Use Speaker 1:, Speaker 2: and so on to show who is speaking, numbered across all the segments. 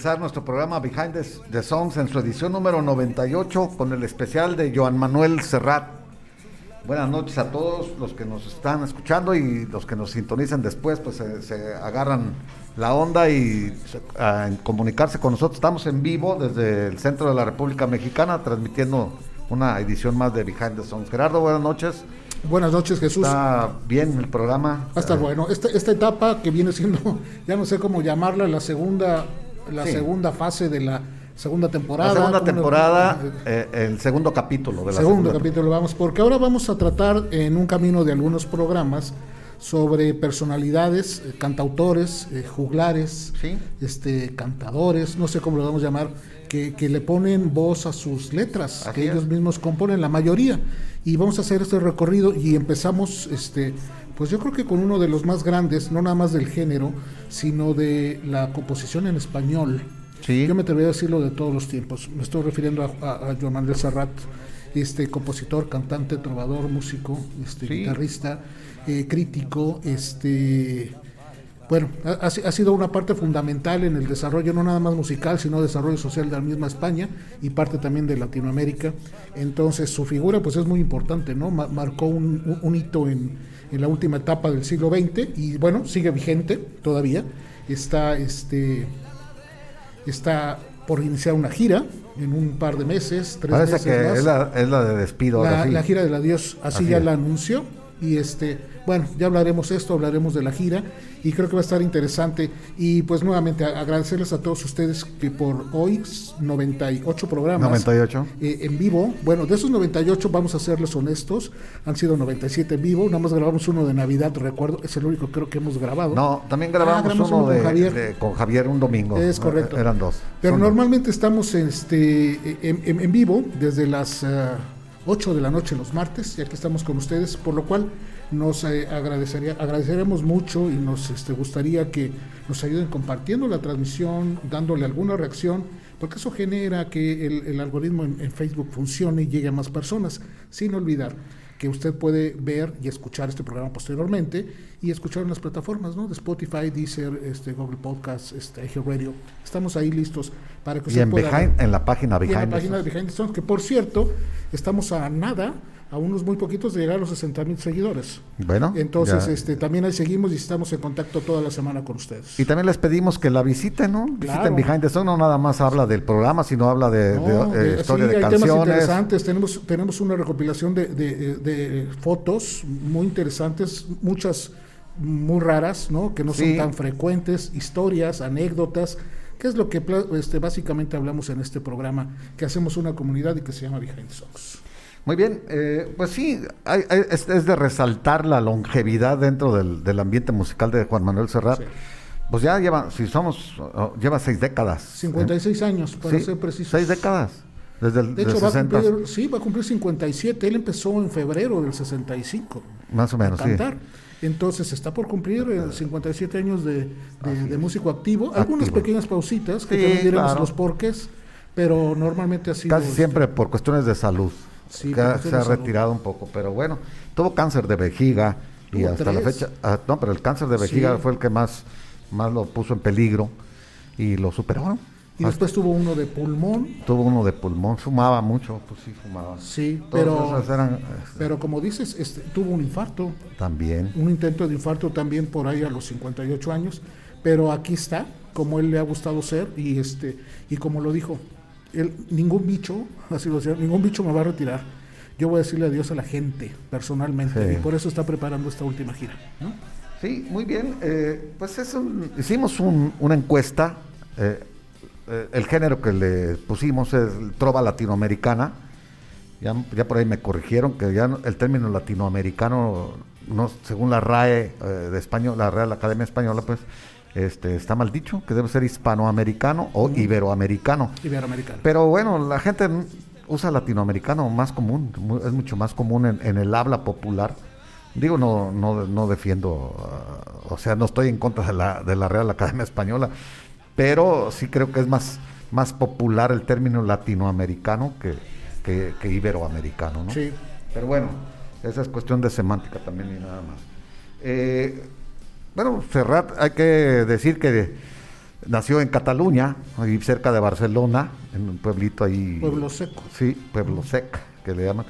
Speaker 1: comenzar nuestro programa Behind the, Songs en su edición número 98 con el especial de Joan Manuel Serrat. Buenas noches a todos los que nos están escuchando y los que nos sintonizan después, pues se, agarran la onda y a, comunicarse con nosotros. Estamos en vivo desde el centro de la República Mexicana transmitiendo una edición más de Behind the Songs. Gerardo, buenas noches.
Speaker 2: Buenas noches, Jesús.
Speaker 1: Está bien el programa.
Speaker 2: Va a estar bueno. Esta, esta etapa que viene siendo, ya no sé cómo llamarla, la segunda, la segunda fase de la segunda temporada.
Speaker 1: La segunda temporada, eh, el segundo capítulo de la
Speaker 2: segundo capítulo, vamos, porque ahora vamos a tratar en un camino de algunos programas sobre personalidades, eh, cantautores, eh, juglares, este, cantadores, no sé cómo lo vamos a llamar, que, que le ponen voz a sus letras, que ellos mismos componen la mayoría. Y vamos a hacer este recorrido y empezamos, este, pues yo creo que con uno de los más grandes, no nada más del género, sino de la composición en español. Sí. Yo me atrevería a decirlo de todos los tiempos. Me estoy refiriendo a, a, Joan Manuel Serrat, este compositor, cantante, trovador, músico, este, guitarrista, eh, crítico, este bueno, ha, ha, sido una parte fundamental en el desarrollo, no nada más musical, sino desarrollo social de la misma España y parte también de Latinoamérica. Entonces, su figura pues es muy importante, ¿no? marcó un, hito en, la última etapa del siglo XX y bueno, sigue vigente todavía. Está, este, está por iniciar una gira en un par de meses,
Speaker 1: tres Parece que Es, la, es la de despido.
Speaker 2: La, la gira del adiós, así, ya la anunció y este bueno, ya hablaremos esto, hablaremos de la gira y creo que va a estar interesante. Y pues nuevamente agradecerles a todos ustedes que por hoy 98 programas
Speaker 1: 98.
Speaker 2: Eh, en vivo. Bueno, de esos 98 vamos a serles honestos, han sido 97 en vivo, nada más grabamos uno de Navidad, recuerdo, es el único creo que hemos grabado.
Speaker 1: No, también grabamos, ah, uno, de, con Javier. un domingo.
Speaker 2: Es correcto.
Speaker 1: Eran dos.
Speaker 2: Pero normalmente estamos este, en, vivo desde las... 8 de la noche los martes y aquí estamos con ustedes, por lo cual nos eh, agradecería, agradeceremos mucho y nos este, gustaría que nos ayuden compartiendo la transmisión, dándole alguna reacción, porque eso genera que el, algoritmo en, Facebook funcione y llegue a más personas, sin olvidar que usted puede ver y escuchar este programa posteriormente y escuchar en las plataformas ¿no? de Spotify, Deezer, este, Google Podcast, este, Radio. Estamos ahí listos para que usted
Speaker 1: y en
Speaker 2: pueda...
Speaker 1: en la página
Speaker 2: Behind, en la página de Behind the Songs, que por cierto, estamos a nada a unos muy poquitos de llegar a los 60 mil seguidores.
Speaker 1: Bueno.
Speaker 2: Entonces, este, también ahí seguimos y estamos en contacto toda la semana con ustedes.
Speaker 1: Y también les pedimos que la visiten, ¿no? Visiten Behind the Song, no nada más habla del programa, sino habla de, de, eh, historia sí, hay Temas
Speaker 2: interesantes, tenemos, tenemos una recopilación de, de, fotos muy interesantes, muchas muy raras, ¿no? Que no son tan frecuentes, historias, anécdotas. que es lo que este, básicamente hablamos en este programa? Que hacemos una comunidad y que se llama Behind the Songs.
Speaker 1: Muy bien, eh, pues sí, es, de resaltar la longevidad dentro del, ambiente musical de Juan Manuel Serrat. Pues ya lleva, si somos, oh, lleva seis décadas.
Speaker 2: 56 años, para ser preciso.
Speaker 1: Seis décadas. Desde el
Speaker 2: de hecho, va a cumplir, sí, va a cumplir 57. Él empezó en febrero del 65.
Speaker 1: Más o menos, sí.
Speaker 2: Entonces está por cumplir 57 eh, años de, músico activo. Algunas pequeñas pausitas que también diremos los porques, pero normalmente ha sido.
Speaker 1: Casi siempre por cuestiones de salud se ha retirado un poco, pero bueno, tuvo cáncer de vejiga y hasta la fecha, ah, no, pero el cáncer de vejiga fue el que más, más lo puso en peligro y lo superó.
Speaker 2: Y después tuvo uno de pulmón.
Speaker 1: Tuvo uno de pulmón, fumaba mucho, pues sí, fumaba.
Speaker 2: Sí, pero, pero como dices, este, tuvo un infarto.
Speaker 1: También.
Speaker 2: Un intento de infarto también por ahí a los 58 años, pero aquí está, como él le ha gustado ser y, este, y como lo dijo, ningún bicho, así lo decía, ningún bicho me va a retirar. Yo voy a decirle adiós a la gente personalmente y por eso está preparando esta última gira. ¿no?
Speaker 1: Sí, muy bien. Eh, pues eso, hicimos una encuesta. Eh, eh, el género que le pusimos es trova latinoamericana. Ya, ya, por ahí me corrigieron que ya el término latinoamericano no, según la RAE de español, la Real Academia Española, pues este, está mal dicho, que debe ser hispanoamericano o iberoamericano.
Speaker 2: Iberoamericano.
Speaker 1: Pero bueno, la gente usa latinoamericano más común, es mucho más común en, el habla popular. Digo, no, no, no defiendo, uh, o sea, no estoy en contra de la, de la Real Academia Española, pero sí creo que es más, más popular el término latinoamericano que, que, iberoamericano, ¿no?
Speaker 2: Sí.
Speaker 1: Pero bueno, esa es cuestión de semántica también y nada más. Eh, bueno, Serrat, hay que decir que nació en Cataluña, ahí cerca de Barcelona, en un pueblito ahí.
Speaker 2: Pueblo Seco.
Speaker 1: Sí, Pueblo Sec, que le llaman.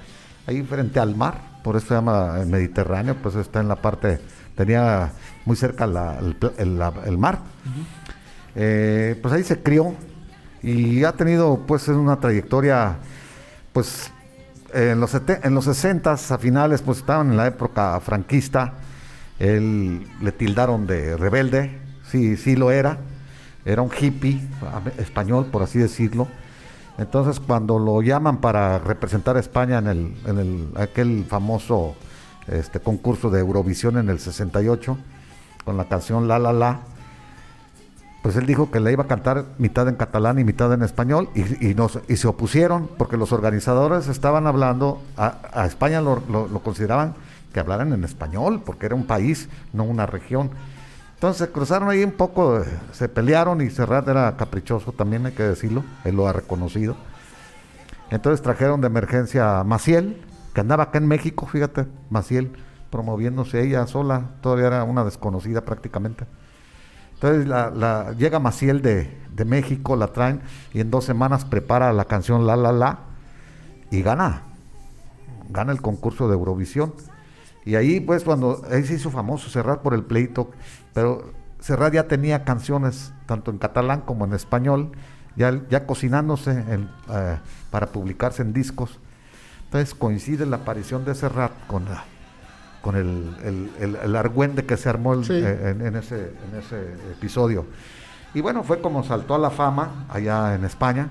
Speaker 1: Ahí frente al mar, por eso se llama el Mediterráneo, pues está en la parte, tenía muy cerca el, mar. Eh, pues ahí se crió y ha tenido pues una trayectoria, pues en los, en los 60 a finales, pues estaban en la época franquista él le tildaron de rebelde, sí, sí lo era. Era un hippie español, por así decirlo. Entonces, cuando lo llaman para representar a España en, el, en el, aquel famoso este, concurso de Eurovisión en el 68, con la canción La La La, pues él dijo que le iba a cantar mitad en catalán y mitad en español y, y, se opusieron porque los organizadores estaban hablando, a, España lo, lo consideraban que hablaran en español, porque era un país, no una región. Entonces se cruzaron ahí un poco, se pelearon y Serrat era caprichoso también, hay que decirlo, él lo ha reconocido. Entonces trajeron de emergencia a Maciel, que andaba acá en México, fíjate, Maciel, promoviéndose ella sola, todavía era una desconocida prácticamente. Entonces la, llega Maciel de, de México, la traen y en dos semanas prepara la canción La La La y gana, gana el concurso de Eurovisión. Y ahí, pues, cuando ahí se hizo famoso Serrat por el pleito, pero Serrat ya tenía canciones tanto en catalán como en español, ya, ya cocinándose eh, para publicarse en discos. Entonces coincide la aparición de Serrat con, con el, el, argüende que se armó eh, en, ese, en ese episodio. Y bueno, fue como saltó a la fama allá en España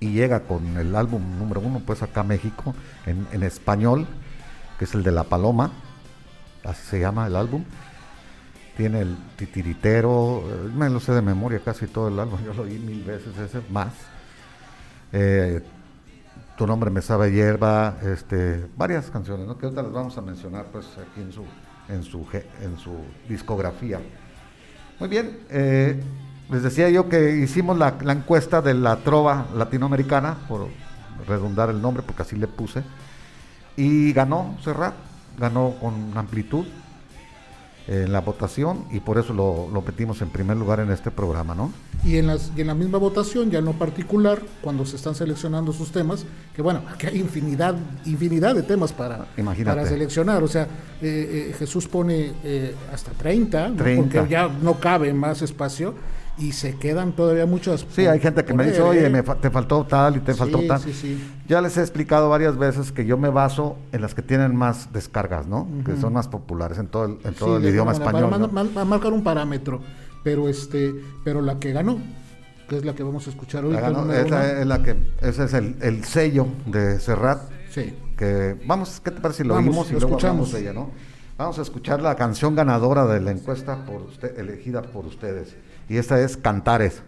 Speaker 1: y llega con el álbum número uno, pues acá a México, en, en español que es el de La Paloma, así se llama el álbum. Tiene el titiritero, eh, me lo sé de memoria casi todo el álbum, yo lo oí mil veces ese, más. Eh, tu nombre me sabe hierba, este, varias canciones, ¿no? que ahorita las vamos a mencionar pues aquí en su, en su, en su discografía. Muy bien, eh, les decía yo que hicimos la, la, encuesta de la trova latinoamericana, por redundar el nombre, porque así le puse. Y ganó Serrat, ganó con amplitud en la votación y por eso lo, metimos en primer lugar en este programa, ¿no?
Speaker 2: Y en, las, y en la misma votación, ya no particular, cuando se están seleccionando sus temas, que bueno, aquí hay infinidad, infinidad de temas para, para seleccionar, o sea, eh, eh, Jesús pone eh, hasta 30, porque ya no cabe más espacio, y se quedan todavía muchas.
Speaker 1: Sí, hay gente que me dice, oye, ¿eh? me te faltó tal y te faltó tal. Ya les he explicado varias veces que yo me baso en las que tienen más descargas, ¿no? Que son más populares en todo el, en todo el idioma español.
Speaker 2: Para, marcar un parámetro, pero este, pero la que ganó, que es la que vamos a escuchar hoy.
Speaker 1: esa es la que, ese es el, sello de Serrat.
Speaker 2: Sí.
Speaker 1: Que vamos, ¿qué te parece si lo oímos y lo escuchamos ella, ¿no? Vamos a escuchar la canción ganadora de la encuesta por usted, elegida por ustedes y esta es Cantares.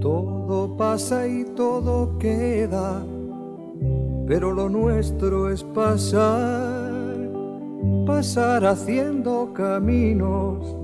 Speaker 3: Todo pasa y todo queda, pero lo nuestro es pasar, pasar haciendo caminos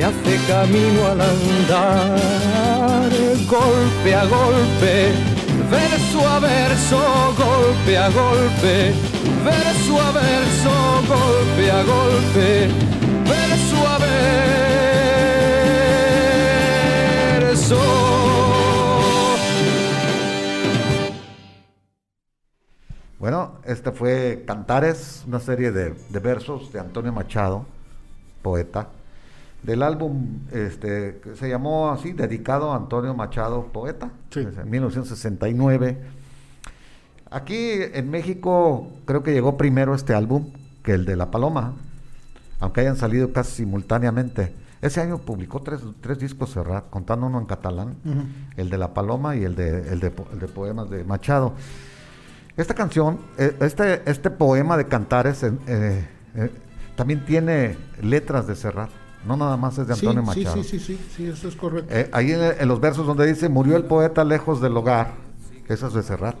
Speaker 3: se hace camino al andar, golpe a golpe, verso a verso, golpe a golpe, verso a verso, golpe a golpe, verso a verso.
Speaker 1: Bueno, este fue Cantares, una serie de, de versos de Antonio Machado, poeta, del álbum este, que se llamó así, dedicado a Antonio Machado, poeta,
Speaker 2: Sí.
Speaker 1: en 1969. Aquí en México creo que llegó primero este álbum que el de La Paloma, aunque hayan salido casi simultáneamente. Ese año publicó tres, tres discos Serrat, contando uno en catalán, el de La Paloma y el de, el de, el de poemas de Machado. Esta canción, eh, este, este poema de Cantares eh, eh, también tiene letras de Serrat, no nada más es de
Speaker 2: Sí,
Speaker 1: Antonio
Speaker 2: sí,
Speaker 1: Machado.
Speaker 2: sí, sí, sí, sí, eso es correcto.
Speaker 1: Eh, ahí en, en los versos donde dice murió el poeta lejos del hogar, eso es de Serrat,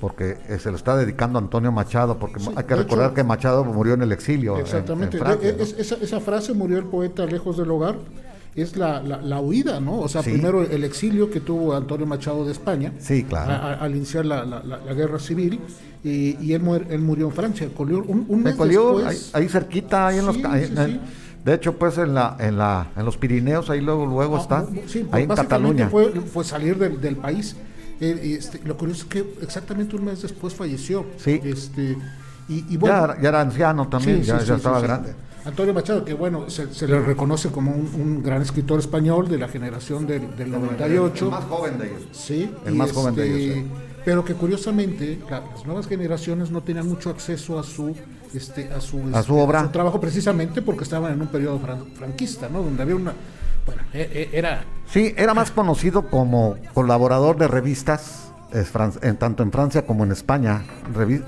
Speaker 1: porque eh, se lo está dedicando a Antonio Machado, porque
Speaker 2: Sí,
Speaker 1: hay que recordar
Speaker 2: hecho-
Speaker 1: que Machado murió en el exilio. en-
Speaker 2: Exactamente.
Speaker 1: en Francia,
Speaker 2: Eh,
Speaker 1: ¿no?
Speaker 2: es- esa, esa frase murió el poeta lejos del hogar. Es la, la, la huida, ¿no? O sea,
Speaker 1: Sí.
Speaker 2: primero el exilio que tuvo Antonio Machado de España.
Speaker 1: Sí, claro.
Speaker 2: a- a- al iniciar la, la- guerra civil. Y, y él, muer- él murió en Francia. Colió un, un
Speaker 1: Me
Speaker 2: mes
Speaker 1: colió ahí,
Speaker 2: después.
Speaker 1: ahí cerquita, ahí en los
Speaker 2: Sí,
Speaker 1: ahí
Speaker 2: sí,
Speaker 1: en-
Speaker 2: sí.
Speaker 1: De hecho pues en la en la en los Pirineos ahí luego luego
Speaker 2: Ah,
Speaker 1: está,
Speaker 2: bu- sí,
Speaker 1: ahí en Cataluña.
Speaker 2: Fue, fue salir del, del país. Eh, este, lo curioso es que exactamente un mes después falleció.
Speaker 1: Sí.
Speaker 2: Este, y, y
Speaker 1: ya,
Speaker 2: bueno,
Speaker 1: era- ya era anciano también,
Speaker 2: Sí,
Speaker 1: ya,
Speaker 2: sí,
Speaker 1: ya estaba grande.
Speaker 2: Antonio Machado, que bueno, se, se le reconoce como un, un gran escritor español de la generación del, del 98.
Speaker 1: El más joven de ellos.
Speaker 2: Sí,
Speaker 1: El más joven de ellos, sí.
Speaker 2: Pero que curiosamente la- las nuevas generaciones no tenían mucho acceso a su este a su, este,
Speaker 1: su obra.
Speaker 2: trabajo precisamente porque estaban en un periodo fran- franquista, ¿no? Donde había una bueno, e- e- era
Speaker 1: Sí, era más conocido como colaborador de revistas, es fran- en, tanto en Francia como en España,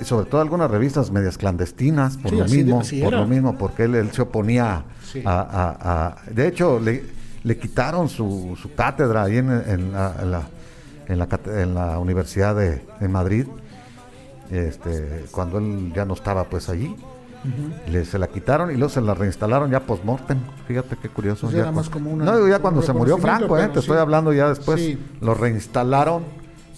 Speaker 1: sobre todo algunas revistas medias clandestinas, por
Speaker 2: Sí,
Speaker 1: lo
Speaker 2: de-
Speaker 1: mismo, por lo mismo, porque él, él se oponía
Speaker 2: Sí.
Speaker 1: a, a- a- de hecho le, le quitaron su, su cátedra ahí en, en la, en, la, en la en la Universidad de, de Madrid, este, cuando él ya no estaba pues allí. Le, se la quitaron y luego se la reinstalaron ya post-mortem. Fíjate qué curioso.
Speaker 2: Pues
Speaker 1: ya
Speaker 2: era
Speaker 1: cu-
Speaker 2: más como una-
Speaker 1: no, ya cuando se murió Franco, ¿eh? te
Speaker 2: sí.
Speaker 1: estoy hablando ya después.
Speaker 2: Sí.
Speaker 1: Lo reinstalaron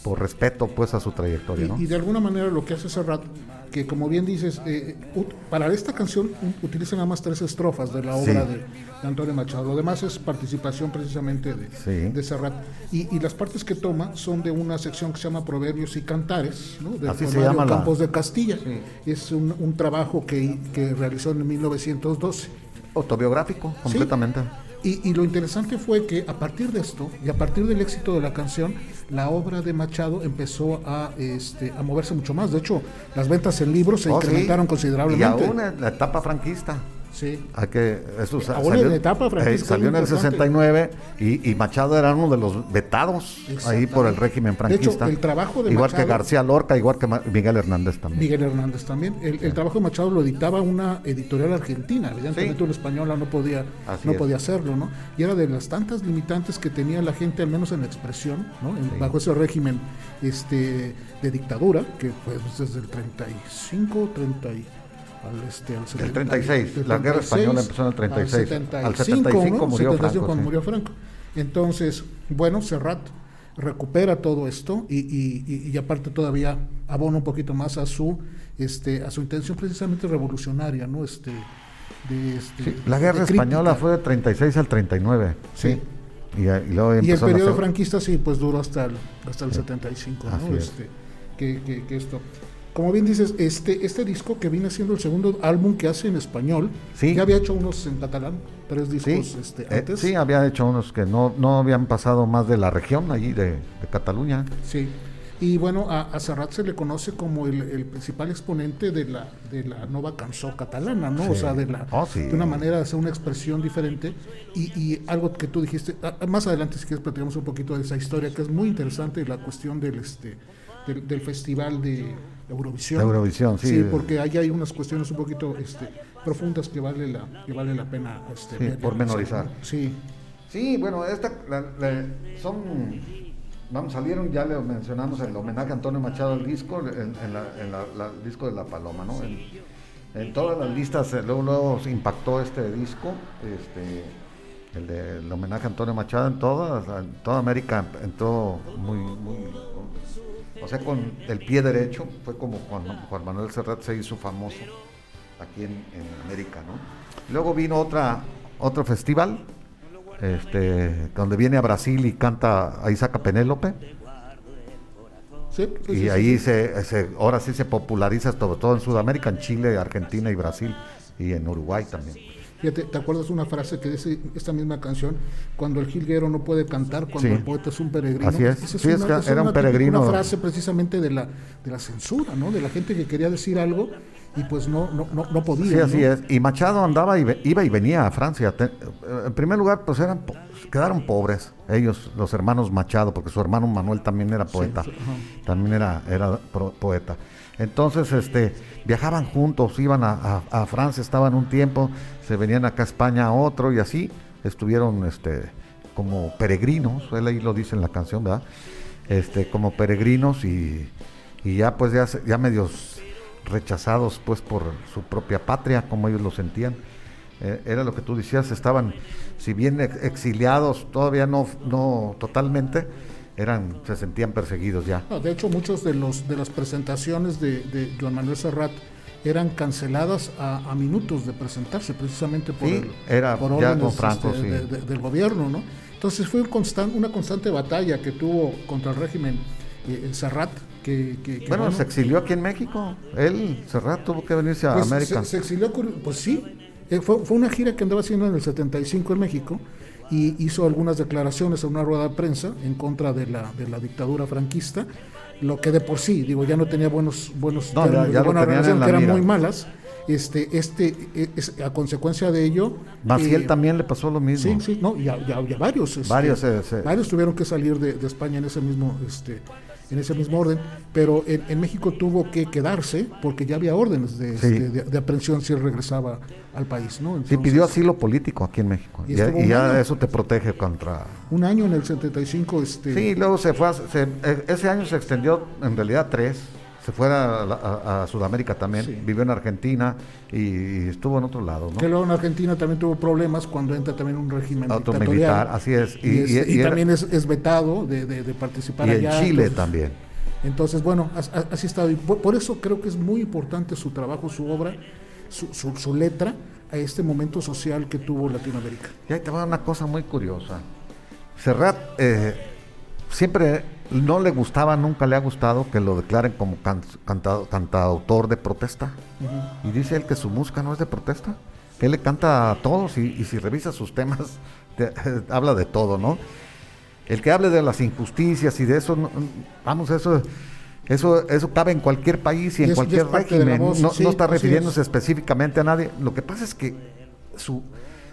Speaker 1: por respeto pues a su trayectoria,
Speaker 2: y de alguna manera lo que hace Serrat, que como bien dices, eh, ut- para esta canción u- utiliza nada más tres estrofas de la obra
Speaker 1: Sí.
Speaker 2: de, de Antonio Machado. Lo demás es participación precisamente de,
Speaker 1: Sí.
Speaker 2: de Serrat. Y, y las partes que toma son de una sección que se llama Proverbios y Cantares, ¿no? de
Speaker 1: Así se llama la-
Speaker 2: Campos de Castilla. Es un, un trabajo que, que realizó en 1912.
Speaker 1: Autobiográfico, completamente.
Speaker 2: Y, lo interesante fue que a partir de esto y a partir del éxito de la canción, la obra de Machado empezó a, este, a moverse mucho más. De hecho, las ventas en libros se oh, incrementaron considerablemente.
Speaker 1: Y aún en la etapa franquista.
Speaker 2: Sí.
Speaker 1: Hay que, eso
Speaker 2: salió, en etapa,
Speaker 1: eh, salió en el 69 y, y, Machado era uno de los vetados ahí por el régimen franquista.
Speaker 2: De hecho, el trabajo de
Speaker 1: igual que García Lorca, igual que Miguel Hernández también.
Speaker 2: Miguel Hernández también. El, trabajo de Machado lo editaba una editorial argentina, evidentemente una española no podía, no podía hacerlo, ¿no? Y era de las tantas limitantes que tenía la gente, al menos en la expresión, ¿no? bajo ese régimen este, de dictadura, que fue desde el 35, 30
Speaker 1: al, este, al el 36, la guerra española empezó en el 36. Al 75, murió, Franco,
Speaker 2: cuando murió Franco. Entonces, bueno, Serrat recupera todo esto y, y, y, aparte todavía abona un poquito más a su este a su intención precisamente revolucionaria no este
Speaker 1: de este, la guerra española fue del 36 al 39 sí,
Speaker 2: Y, luego y, el periodo franquista sí pues duró hasta el hasta el 75 ¿no? este que, que, que, esto como bien dices, este, este disco que viene siendo el segundo álbum que hace en español, sí. ya había hecho unos en catalán, tres discos este,
Speaker 1: eh, antes. sí, había hecho unos que no, no habían pasado más de la región allí de, Cataluña.
Speaker 2: Sí. Y bueno, a, a, Serrat se le conoce como el, principal exponente de la, de la nueva canción catalana, ¿no? O sea, de, la, oh, de una manera de hacer una expresión diferente. Y, y algo que tú dijiste, más adelante si quieres platicamos un poquito de esa historia, que es muy interesante, la cuestión del, este, del festival de, Eurovisión.
Speaker 1: Eurovisión, sí.
Speaker 2: Sí, porque ahí hay unas cuestiones un poquito este, profundas que vale la, que vale la pena este,
Speaker 1: sí, pormenorizar.
Speaker 2: Sí.
Speaker 1: Sí, bueno, esta son vamos, salieron, ya le mencionamos el homenaje a Antonio Machado al disco, en, el disco de La Paloma, ¿no? En, todas las listas, eh, luego, luego se impactó este disco, este, el, de, homenaje a Antonio Machado en toda, en toda América, entró muy, muy o sea, con el pie derecho, fue como Juan, Manuel Serrat se hizo famoso aquí en, América, ¿no? Luego vino otra, otro festival, este, donde viene a Brasil y canta, ahí saca Penélope. Sí, y ahí Se, ahora sí se populariza sobre todo en Sudamérica, en Chile, Argentina y Brasil y en Uruguay también.
Speaker 2: Fíjate, ¿te acuerdas una frase que dice esta misma canción? Cuando el jilguero no puede cantar, cuando el poeta es un peregrino.
Speaker 1: Así es, sí, es una, era un peregrino.
Speaker 2: Una frase precisamente de la, de la censura, ¿no? De la gente que quería decir algo y pues no, no, no, podía.
Speaker 1: Sí, así es. Y Machado andaba y iba y venía a Francia. en primer lugar, pues eran quedaron pobres ellos, los hermanos Machado, porque su hermano Manuel también era poeta, también era, era poeta. Entonces, este, viajaban juntos, iban a, a, Francia, estaban un tiempo, se venían acá a España otro y así estuvieron, este, como peregrinos, él ahí lo dice en la canción, ¿verdad? Este, como peregrinos y, y ya pues ya, ya medios rechazados pues por su propia patria, como ellos lo sentían. Eh, era lo que tú decías, estaban, si bien exiliados, todavía no, no totalmente, eran, se sentían perseguidos ya.
Speaker 2: de hecho, muchos de los de las presentaciones de, de Joan Manuel Serrat eran canceladas a, minutos de presentarse, precisamente por,
Speaker 1: el, era
Speaker 2: por órdenes Franco, este, del gobierno, ¿no? Entonces fue un una constante batalla que tuvo contra el régimen eh, Serrat. Que,
Speaker 1: bueno, se exilió aquí en México. Él, Serrat, tuvo que venirse a
Speaker 2: pues
Speaker 1: América.
Speaker 2: Se, exilió, pues sí. Eh, fue, fue, una gira que andaba haciendo en el 75 en México y hizo algunas declaraciones en una rueda de prensa en contra de la, de la dictadura franquista, lo que de por sí, digo, ya no tenía buenos, buenos
Speaker 1: no, ya, buena relación,
Speaker 2: que eran muy malas. Este, este, e, es, a consecuencia de ello.
Speaker 1: Maciel eh, también le pasó lo mismo.
Speaker 2: Sí, sí, no, ya, ya, varios. Este,
Speaker 1: varios,
Speaker 2: varios tuvieron que salir de, de España en ese mismo, este, en ese mismo orden, pero en, México tuvo que quedarse porque ya había órdenes de, de, aprehensión si él regresaba al país. ¿no?
Speaker 1: sí, pidió asilo político aquí en México y, ya eso te protege contra...
Speaker 2: Un año en el 75. Este...
Speaker 1: Sí, luego se fue, e, ese año se extendió en realidad tres se fue a, Sudamérica también, vivió en Argentina y, estuvo en otro lado. ¿no?
Speaker 2: Que luego en Argentina también tuvo problemas cuando entra también un régimen
Speaker 1: militar, así es.
Speaker 2: Y, también es, vetado de, de, participar
Speaker 1: y
Speaker 2: allá.
Speaker 1: en Chile también.
Speaker 2: Entonces, bueno, así está. Por, por, eso creo que es muy importante su trabajo, su obra, su, su, letra a este momento social que tuvo Latinoamérica.
Speaker 1: Y ahí te va una cosa muy curiosa. Serrat eh, siempre no le gustaba, nunca le ha gustado que lo declaren como cantautor de protesta. Y dice él que su música no es de protesta. que él le canta a todos y, si revisa sus temas, habla de todo, ¿no? El que hable de las injusticias y de eso, vamos, eso eso, eso cabe en cualquier país y en cualquier régimen. no, está refiriéndose específicamente a nadie. Lo que pasa es que su,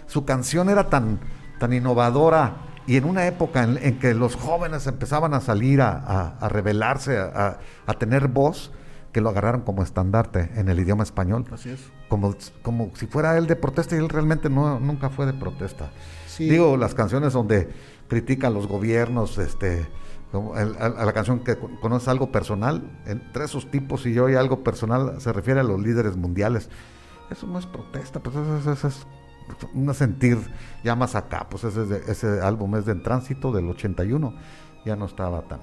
Speaker 1: su canción era tan, tan innovadora y en una época en, que los jóvenes empezaban a salir a, a, rebelarse, a, a, tener voz, que lo agarraron como estandarte en el idioma español.
Speaker 2: Así es.
Speaker 1: Como, como si fuera él de protesta y él realmente no, nunca fue de protesta. Digo, las canciones donde critican los gobiernos, este a, la canción que conoce algo personal, entre esos tipos y yo y algo personal se refiere a los líderes mundiales. Eso no es protesta, pues eso, es un sentir ya más acá, pues ese, ese álbum es de En Tránsito del 81, ya no estaba tan,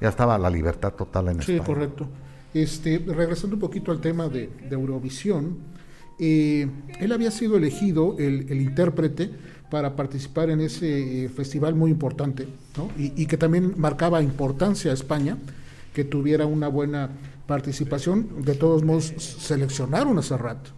Speaker 1: ya estaba la libertad total en
Speaker 2: Sí, correcto. Este, regresando un poquito al tema de, Eurovisión, eh, él había sido elegido el, el intérprete para participar en ese eh, festival muy importante, ¿no? y, que también marcaba importancia a España, que tuviera una buena participación. De todos modos, seleccionaron a Serrat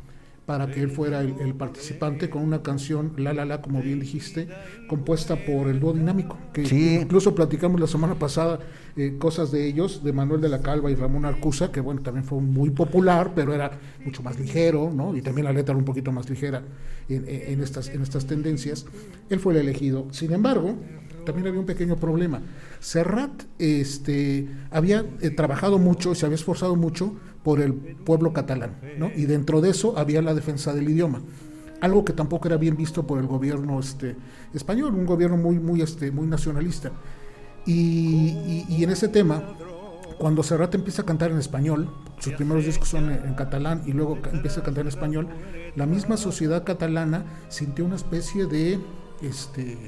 Speaker 2: para que él fuera el, participante con una canción, La La La, como bien dijiste, compuesta por el dúo dinámico, que incluso platicamos la semana pasada eh, cosas de ellos, de Manuel de la Calva y Ramón Arcusa, que bueno, también fue muy popular, pero era mucho más ligero, ¿no? Y también la letra era un poquito más ligera en, estas, en estas tendencias. Él fue el elegido. Sin embargo, también había un pequeño problema. Serrat este, había eh, trabajado mucho y se había esforzado mucho por el pueblo catalán, ¿no? Y dentro de eso había la defensa del idioma, algo que tampoco era bien visto por el gobierno este, español, un gobierno muy, muy, este, muy nacionalista. Y, en ese tema, cuando Serrat empieza a cantar en español, sus primeros discos son en, catalán y luego empieza a cantar en español, la misma sociedad catalana sintió una especie de, este,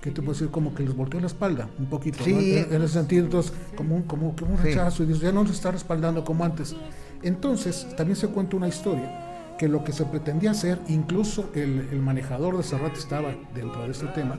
Speaker 2: ¿qué te puedo decir? Como que les volteó la espalda un poquito, en, ese sentido, entonces, como un, como, un rechazo, y dice, ya no se está respaldando como antes. Entonces, también se cuenta una historia, que lo que se pretendía hacer, incluso el, el manejador de Serrat estaba dentro de este tema,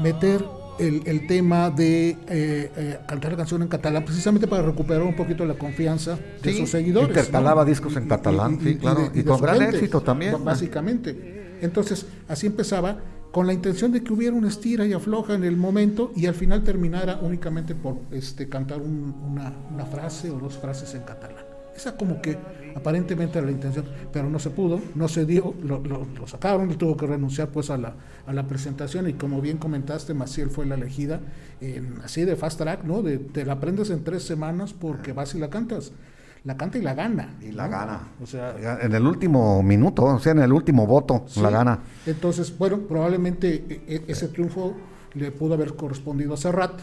Speaker 2: meter el, el tema de eh, eh, cantar la canción en catalán, precisamente para recuperar un poquito la confianza de sus seguidores.
Speaker 1: Intercalaba discos en catalán, sí, claro, y, con gran éxito también.
Speaker 2: Básicamente. Entonces, así empezaba con la intención de que hubiera una estira y afloja en el momento y al final terminara únicamente por este, cantar una, frase o dos frases en catalán. Esa como que aparentemente era la intención, pero no se pudo, no se dio, lo, lo, sacaron tuvo que renunciar pues a la, a la presentación y como bien comentaste, Maciel fue la elegida en, así de fast track, ¿no? De, te la aprendes en tres semanas porque vas y la cantas la canta y la gana.
Speaker 1: Y la gana. O sea, en el último minuto, o sea, en el último voto, la gana.
Speaker 2: Entonces, bueno, probablemente e, e, ese triunfo le pudo haber correspondido a Serrat,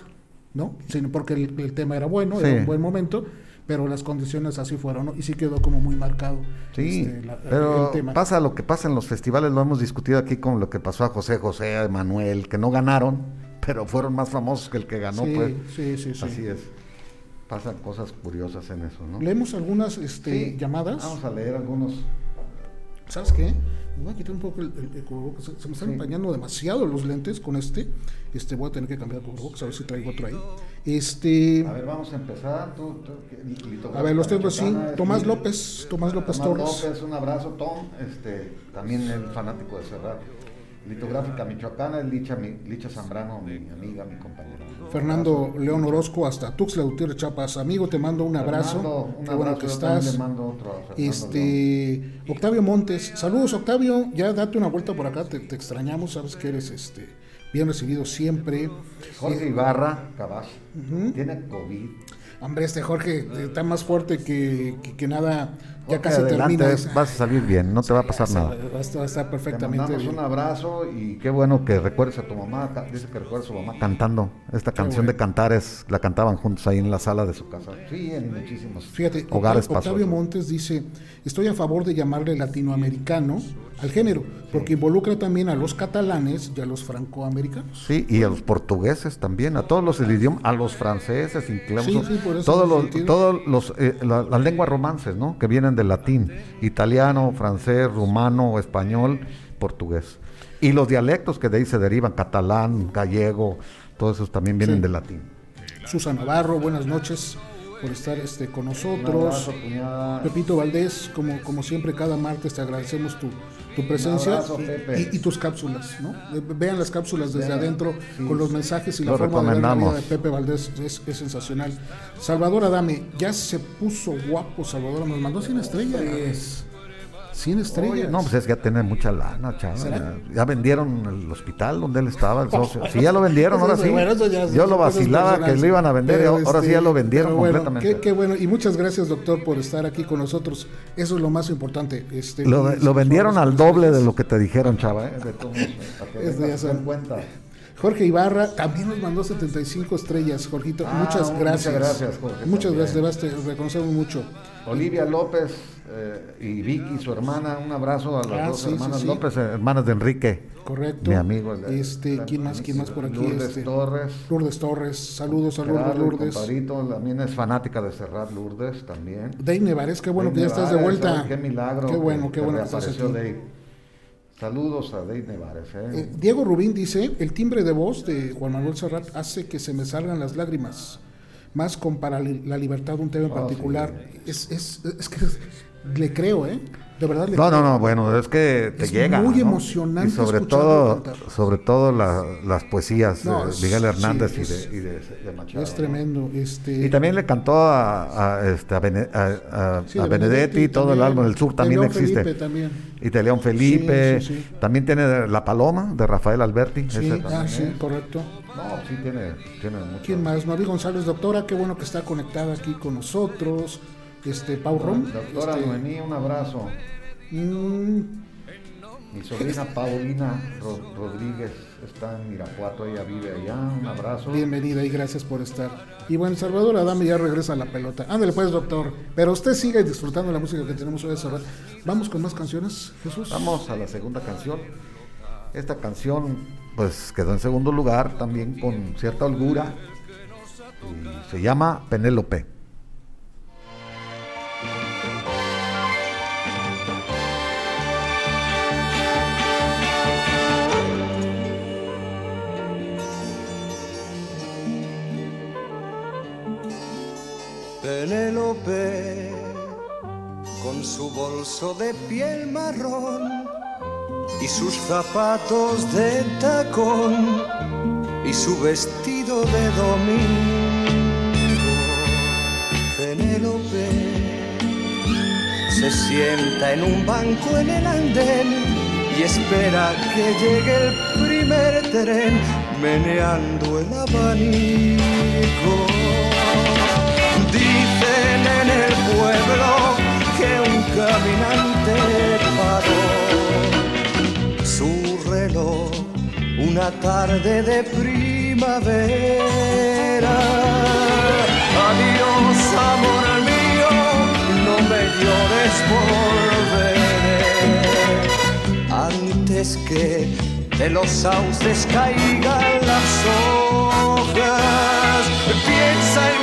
Speaker 2: ¿no? Sino porque el, tema era bueno, era un buen momento, pero las condiciones así fueron, ¿no? Y sí quedó como muy marcado.
Speaker 1: Sí, este, pero pasa lo que pasa en los festivales, lo hemos discutido aquí con lo que pasó a José José, a Manuel, que no ganaron, pero fueron más famosos que el que ganó, pues.
Speaker 2: Sí, sí, sí.
Speaker 1: Así es pasan cosas curiosas en eso, ¿no?
Speaker 2: Leemos algunas este, llamadas.
Speaker 1: Vamos a leer algunos.
Speaker 2: ¿Sabes qué? Me voy a quitar un poco el, Se, me están empañando demasiado los lentes con este. Este, voy a tener que cambiar el cubrebocas, a ver si traigo otro ahí. Este.
Speaker 1: A ver, vamos a empezar.
Speaker 2: a ver, los tengo así. Tomás López, Tomás López Tomás
Speaker 1: López, un abrazo, Tom. Este, también el fanático de Cerrar. Litográfica Michoacana, Licha, Licha Zambrano, mi amiga, mi compañera.
Speaker 2: Fernando León Orozco, hasta Tuxtla Gutiérrez Chapas. Amigo, te mando un abrazo. Qué bueno que estás. este, Octavio Montes, saludos Octavio, ya date una vuelta por acá, te, extrañamos, sabes que eres este bien recibido siempre.
Speaker 1: Jorge Ibarra, Cabas, tiene COVID.
Speaker 2: Hombre, este Jorge está más fuerte que, que nada ya casi termina.
Speaker 1: Vas a salir bien, no te va a pasar nada.
Speaker 2: Va a estar perfectamente
Speaker 1: te un abrazo y qué bueno que recuerdes a tu mamá. Dice que recuerda a su mamá cantando. Esta canción de Cantares la cantaban juntos ahí en la sala de su casa. Sí, en muchísimos
Speaker 2: Fíjate, hogares Octavio Montes dice: Estoy a favor de llamarle latinoamericano al género, porque involucra también a los catalanes y a los francoamericanos.
Speaker 1: Sí, y a los portugueses también, a todos los idiomas, a los franceses, incluso todos los, todos los, eh, las lenguas romances, ¿no? Que vienen del latín, italiano, francés, rumano, español, portugués. Y los dialectos que de ahí se derivan, catalán, gallego, todos esos también vienen del latín.
Speaker 2: Susan Navarro, buenas noches. Por estar este, con nosotros. Pepito Valdés, como, como siempre, cada martes te agradecemos tu, tu presencia y, tus cápsulas. ¿no? Vean las cápsulas desde adentro con los mensajes y la forma de la vida de Pepe Valdés es, es, sensacional. Salvador Adame, ya se puso guapo Salvador, nos mandó 100 estrellas. 100 estrellas.
Speaker 1: no, pues es que ya tiene mucha lana, chaval. Ya, vendieron el hospital donde él estaba, el socio. Sí, ya lo vendieron, ahora sí. Yo lo vacilaba que lo iban a vender, y ahora sí ya lo este, vendieron completamente.
Speaker 2: Qué, bueno, y muchas gracias, doctor, por estar aquí con nosotros. Eso es lo más importante. Este,
Speaker 1: lo, vendieron al doble de lo que te dijeron, chava, ¿eh? De todo, para que cuenta.
Speaker 2: Jorge Ibarra también nos mandó 75 estrellas, Jorgito. Ah, muchas gracias. Muchas gracias, Jorge. Muchas gracias, reconocemos mucho.
Speaker 1: Olivia López eh, y Vicky, su hermana, un abrazo a las ah, dos hermanas López, hermanas de Enrique.
Speaker 2: Correcto.
Speaker 1: Mi amigo.
Speaker 2: Este, ¿quién más? ¿Quién más por aquí?
Speaker 1: Lourdes
Speaker 2: este,
Speaker 1: Torres.
Speaker 2: Lourdes Torres. Saludos a Lourdes Lourdes.
Speaker 1: Comparito, también es fanática de Serrat Lourdes también.
Speaker 2: Dave Nevares, qué bueno que ya estás de vuelta.
Speaker 1: Qué milagro.
Speaker 2: Qué bueno, qué bueno que estás aquí.
Speaker 1: Saludos a Dave Nevares. ¿eh?
Speaker 2: Eh, Diego Rubín dice, el timbre de voz de Juan Manuel Serrat hace que se me salgan las lágrimas, más con para la libertad un tema en oh, particular. es, es, es, que le creo, ¿eh? De verdad
Speaker 1: no, no, no, bueno, es que te llega.
Speaker 2: muy emocionante.
Speaker 1: Y sobre todo, sobre todo las poesías de Miguel Hernández y, de, y de, Machado.
Speaker 2: Es tremendo. Este...
Speaker 1: Y también le cantó a, a, este, a, Benedetti, todo el álbum del sur también existe.
Speaker 2: Felipe, también.
Speaker 1: Y de León Felipe. También tiene La Paloma de Rafael Alberti.
Speaker 2: Sí, ah, sí, correcto.
Speaker 1: No, sí tiene, tiene mucho.
Speaker 2: ¿Quién más? Mavi González, doctora, qué bueno que está conectada aquí con nosotros este Pau Rom.
Speaker 1: Doctora
Speaker 2: este,
Speaker 1: Noemí, un abrazo. Mm. Mi sobrina Paulina Rodríguez está en Irapuato, ella vive allá, un abrazo.
Speaker 2: Bienvenida y gracias por estar. Y bueno, Salvador Adame ya regresa a la pelota. Ándale pues, doctor. Pero usted sigue disfrutando la música que tenemos hoy cerrar. Vamos con más canciones, Jesús.
Speaker 1: Vamos a la segunda canción. Esta canción pues quedó en segundo lugar también con cierta holgura. Y se llama Penélope.
Speaker 3: Penélope, con su bolso de piel marrón y sus zapatos de tacón y su vestido de domingo. Penélope se sienta en un banco en el andén y espera que llegue el primer tren meneando el abanico. Dicen en el pueblo que un caminante paró una tarde de primavera. Adiós, amor mío, no me llores, volveré antes que de los sauces caigan las hojas. Piensa en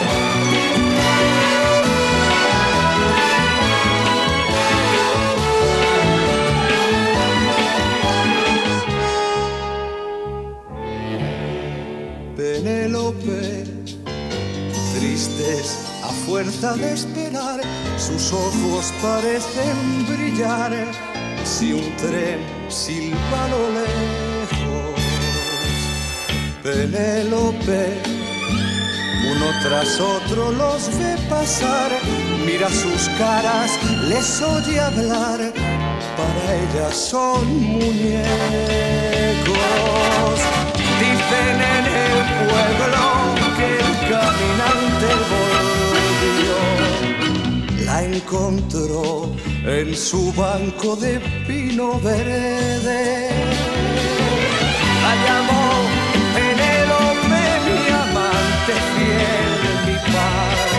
Speaker 3: Fuerza de esperar, sus ojos parecen brillar si un tren silba lo lejos. Penélope, uno tras otro los ve pasar, mira sus caras, les oye hablar, para ellas son muñecos. Dicen en el pueblo que el caminante volvió. Encontró en su banco de pino verde. La llamó serte fiel, mi paz.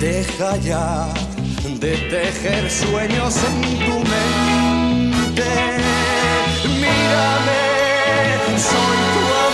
Speaker 3: Deja ya de tejer sueños en tu mente. Mírame, soy tu amor.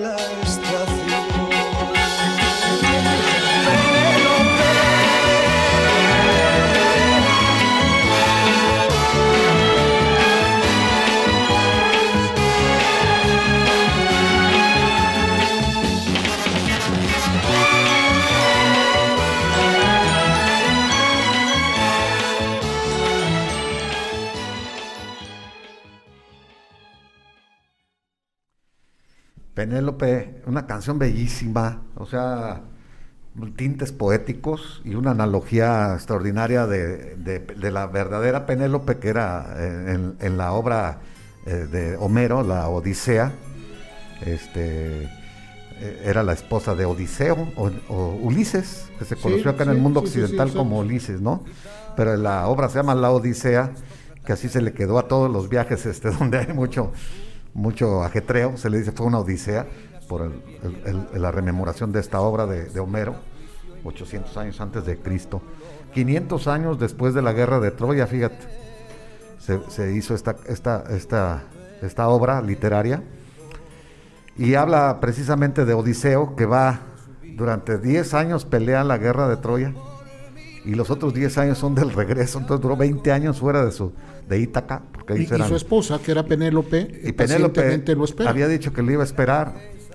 Speaker 1: Penélope, una canción bellísima, o sea, tintes poéticos y una analogía extraordinaria de, de- de la verdadera Penélope que era eh, en, en la obra eh, de Homero, la Odisea, este, eh, era la esposa de Odiseo o, o Ulises, que se
Speaker 2: Sí,
Speaker 1: conoció acá en el mundo
Speaker 2: sí,
Speaker 1: occidental como Ulises, ¿no? Pero la obra se llama La Odisea, que así se le quedó a todos los viajes este, donde hay mucho, mucho ajetreo, se le dice fue una odisea por el- la rememoración de esta obra de, Homero, 800 años antes de Cristo. 500 años después de la guerra de Troya, fíjate, se, hizo esta, esta, esta, esta obra literaria y habla precisamente de Odiseo que va durante 10 años pelea la guerra de Troya y los otros 10 años son del regreso, entonces duró 20 años fuera de su de Ítaca, porque
Speaker 2: Y, su esposa, que era Penélope,
Speaker 1: y Penélope
Speaker 2: lo espera.
Speaker 1: había dicho que lo iba a esperar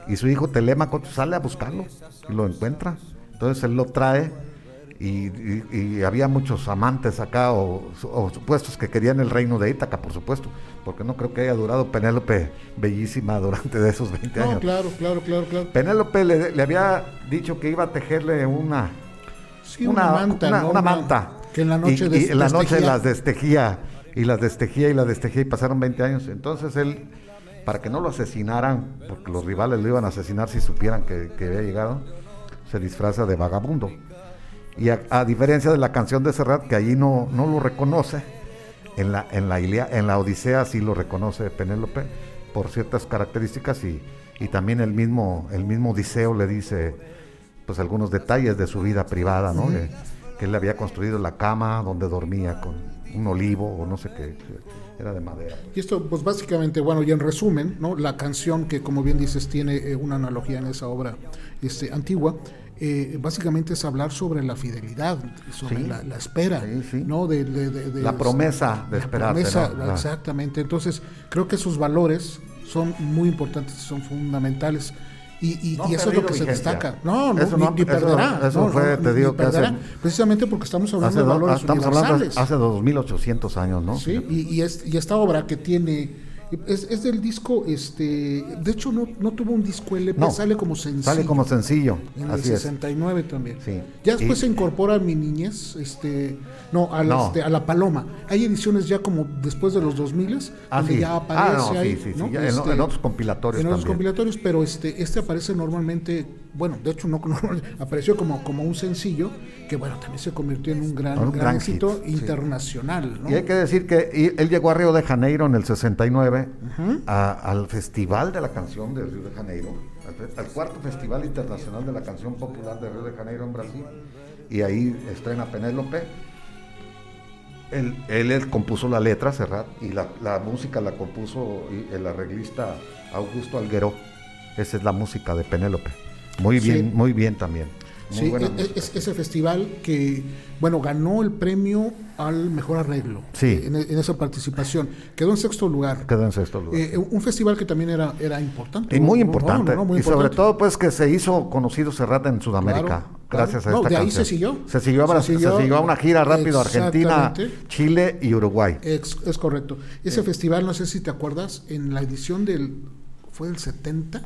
Speaker 1: y su hijo Telémaco sale a buscarlo y lo encuentra. Entonces él lo trae y, y- y había muchos amantes acá o, o supuestos que querían el reino de Ítaca, por supuesto, porque no creo que haya durado Penélope bellísima durante de esos 20
Speaker 2: No,
Speaker 1: años.
Speaker 2: claro, claro, claro, claro.
Speaker 1: Penélope le, le había dicho que iba a tejerle una,
Speaker 2: Sí, una, manta,
Speaker 1: una-
Speaker 2: ¿no?
Speaker 1: una manta.
Speaker 2: Que en la noche
Speaker 1: y, en la noche las destejía y las destejía y las destejía y pasaron 20 años. Entonces él, para que no lo asesinaran, porque los rivales lo iban a asesinar si supieran que, que había llegado, se disfraza de vagabundo. Y a, a diferencia de la canción de Serrat, que allí no, no lo reconoce, en la, en, la Ilia- en la Odisea sí lo reconoce Penélope por ciertas características y, y también el mismo, el mismo Odiseo le dice pues algunos detalles de su vida privada, ¿no? De- que él le había construido la cama donde dormía con un olivo o no sé qué, era de madera.
Speaker 2: Y esto, pues básicamente, bueno, y en resumen, ¿no? La canción que, como bien dices, tiene eh, una analogía en esa obra este, antigua, eh, básicamente es hablar sobre la fidelidad, sobre
Speaker 1: Sí.
Speaker 2: la, la espera,
Speaker 1: Sí, sí.
Speaker 2: ¿no? De, de- de- de-
Speaker 1: La promesa de
Speaker 2: la
Speaker 1: esperarte,
Speaker 2: promesa,
Speaker 1: ¿no? La-
Speaker 2: Exactamente. Entonces, creo que esos valores son muy importantes, son fundamentales. Y, y-
Speaker 1: No
Speaker 2: y eso es lo que se
Speaker 1: vigencia.
Speaker 2: destaca. No, no,
Speaker 1: Eso
Speaker 2: ni,
Speaker 1: no-
Speaker 2: ni
Speaker 1: eso-
Speaker 2: perderá.
Speaker 1: eso
Speaker 2: no,
Speaker 1: fue,
Speaker 2: no,
Speaker 1: te
Speaker 2: ni
Speaker 1: digo que hace-
Speaker 2: perderá. Precisamente porque estamos hablando
Speaker 1: Hace
Speaker 2: de valores
Speaker 1: estamos hablando
Speaker 2: universales.
Speaker 1: hace 2800 años, ¿no?
Speaker 2: Sí, y, y, es- y esta obra que tiene. Es, es del disco, este. De hecho, no, no tuvo un disco LP,
Speaker 1: No,
Speaker 2: sale como sencillo.
Speaker 1: Sale como sencillo,
Speaker 2: En el
Speaker 1: así es.
Speaker 2: 69 también.
Speaker 1: Sí.
Speaker 2: Ya después
Speaker 1: Y-
Speaker 2: se incorpora a mi niñez, este, no, a, la,
Speaker 1: No.
Speaker 2: este, a la Paloma. Hay ediciones ya como después de los 2000
Speaker 1: Ah,
Speaker 2: donde
Speaker 1: sí.
Speaker 2: ya
Speaker 1: Ah,
Speaker 2: aparece ahí,
Speaker 1: sí, en-
Speaker 2: Este,
Speaker 1: en otros compilatorios
Speaker 2: En otros
Speaker 1: también.
Speaker 2: compilatorios, pero este, este aparece normalmente, bueno, de hecho no, no, apareció como, como un sencillo, que bueno, también se convirtió en un gran,
Speaker 1: Un
Speaker 2: gran,
Speaker 1: gran
Speaker 2: éxito
Speaker 1: hit, sí.
Speaker 2: internacional, ¿no?
Speaker 1: Y hay que decir que él llegó a Río de Janeiro en el 69 a- al Festival de la Canción de Río de Janeiro, al, cuarto Festival Internacional de la Canción Popular de Río de Janeiro en Brasil, y ahí estrena Penélope. Él, él, él compuso la letra, Serrat, y la, la música la compuso el arreglista Augusto Alguero. Esa es la música de Penélope. Muy
Speaker 2: Sí.
Speaker 1: bien, muy bien también. Muy
Speaker 2: Sí,
Speaker 1: buena
Speaker 2: e- es, ese festival que, bueno, ganó el premio al mejor arreglo
Speaker 1: Sí.
Speaker 2: en, en esa participación. Quedó en sexto lugar.
Speaker 1: Quedó en sexto lugar.
Speaker 2: Eh, un festival que también era, era importante.
Speaker 1: Y muy
Speaker 2: No,
Speaker 1: importante.
Speaker 2: no, no, muy
Speaker 1: y sobre todo, pues, que se hizo conocido Serrat en Sudamérica.
Speaker 2: Claro, claro.
Speaker 1: gracias a esta
Speaker 2: de ahí
Speaker 1: canción.
Speaker 2: se siguió.
Speaker 1: Se siguió, a
Speaker 2: Se
Speaker 1: Brasil, se
Speaker 2: siguió-
Speaker 1: siguió a una gira rápido a Argentina. Chile y Uruguay.
Speaker 2: Es, es correcto. Ese festival, no sé si te acuerdas, en la edición del. ¿Fue del 70?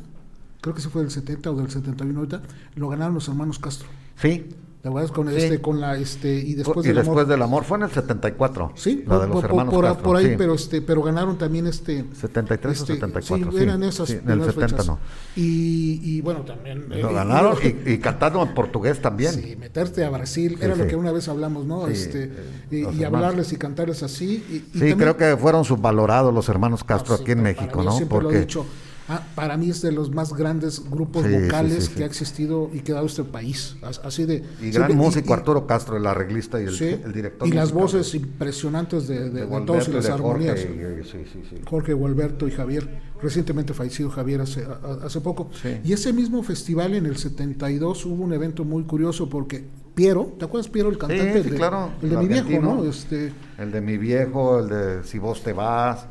Speaker 2: Creo que se fue del 70 o del 71 ahorita, lo ganaron los hermanos Castro.
Speaker 1: Sí,
Speaker 2: ¿Te acuerdas? Con, este, con la, este, y después,
Speaker 1: y
Speaker 2: del,
Speaker 1: después
Speaker 2: amor.
Speaker 1: del amor. Fue en el 74.
Speaker 2: Sí,
Speaker 1: la de los
Speaker 2: por-
Speaker 1: hermanos
Speaker 2: por-
Speaker 1: Castro,
Speaker 2: por ahí,
Speaker 1: sí.
Speaker 2: pero este, pero ganaron también este
Speaker 1: 73 o
Speaker 2: este,
Speaker 1: 74,
Speaker 2: sí,
Speaker 1: sí.
Speaker 2: eran esas
Speaker 1: Sí, en el
Speaker 2: primeras
Speaker 1: 70
Speaker 2: fechas.
Speaker 1: no.
Speaker 2: Y, y bueno, también
Speaker 1: Lo
Speaker 2: eh,
Speaker 1: ganaron
Speaker 2: y-
Speaker 1: y, cantaron en portugués también.
Speaker 2: Sí, meterte a Brasil,
Speaker 1: Sí,
Speaker 2: era lo
Speaker 1: sí.
Speaker 2: que una vez hablamos, ¿no?
Speaker 1: Sí,
Speaker 2: este,
Speaker 1: eh,
Speaker 2: y, hablarles y cantarles así.
Speaker 1: Sí,
Speaker 2: también-
Speaker 1: creo que fueron subvalorados los hermanos Castro
Speaker 2: sí,
Speaker 1: aquí en México, ¿no?
Speaker 2: Siempre lo he
Speaker 1: Porque
Speaker 2: dicho. Ah, para mí es de los más grandes grupos
Speaker 1: Sí,
Speaker 2: vocales
Speaker 1: sí, sí.
Speaker 2: que ha existido y que ha dado este país. As- Así de.
Speaker 1: y gran músico Arturo Castro, el arreglista y el, director.
Speaker 2: Y las
Speaker 1: musical
Speaker 2: voces impresionantes de, de-
Speaker 1: de
Speaker 2: de todos y las
Speaker 1: Jorge,
Speaker 2: armonías.
Speaker 1: y-.
Speaker 2: Jorge Gualberto y Javier, recientemente fallecido Javier hace, a- hace poco. Y ese mismo festival en el 72 hubo un evento muy curioso porque Piero, ¿te acuerdas Piero, el cantante?
Speaker 1: sí,
Speaker 2: de-
Speaker 1: claro,
Speaker 2: El de
Speaker 1: el
Speaker 2: mi viejo. ¿no? Este,
Speaker 1: El de mi viejo, el de Si vos te vas,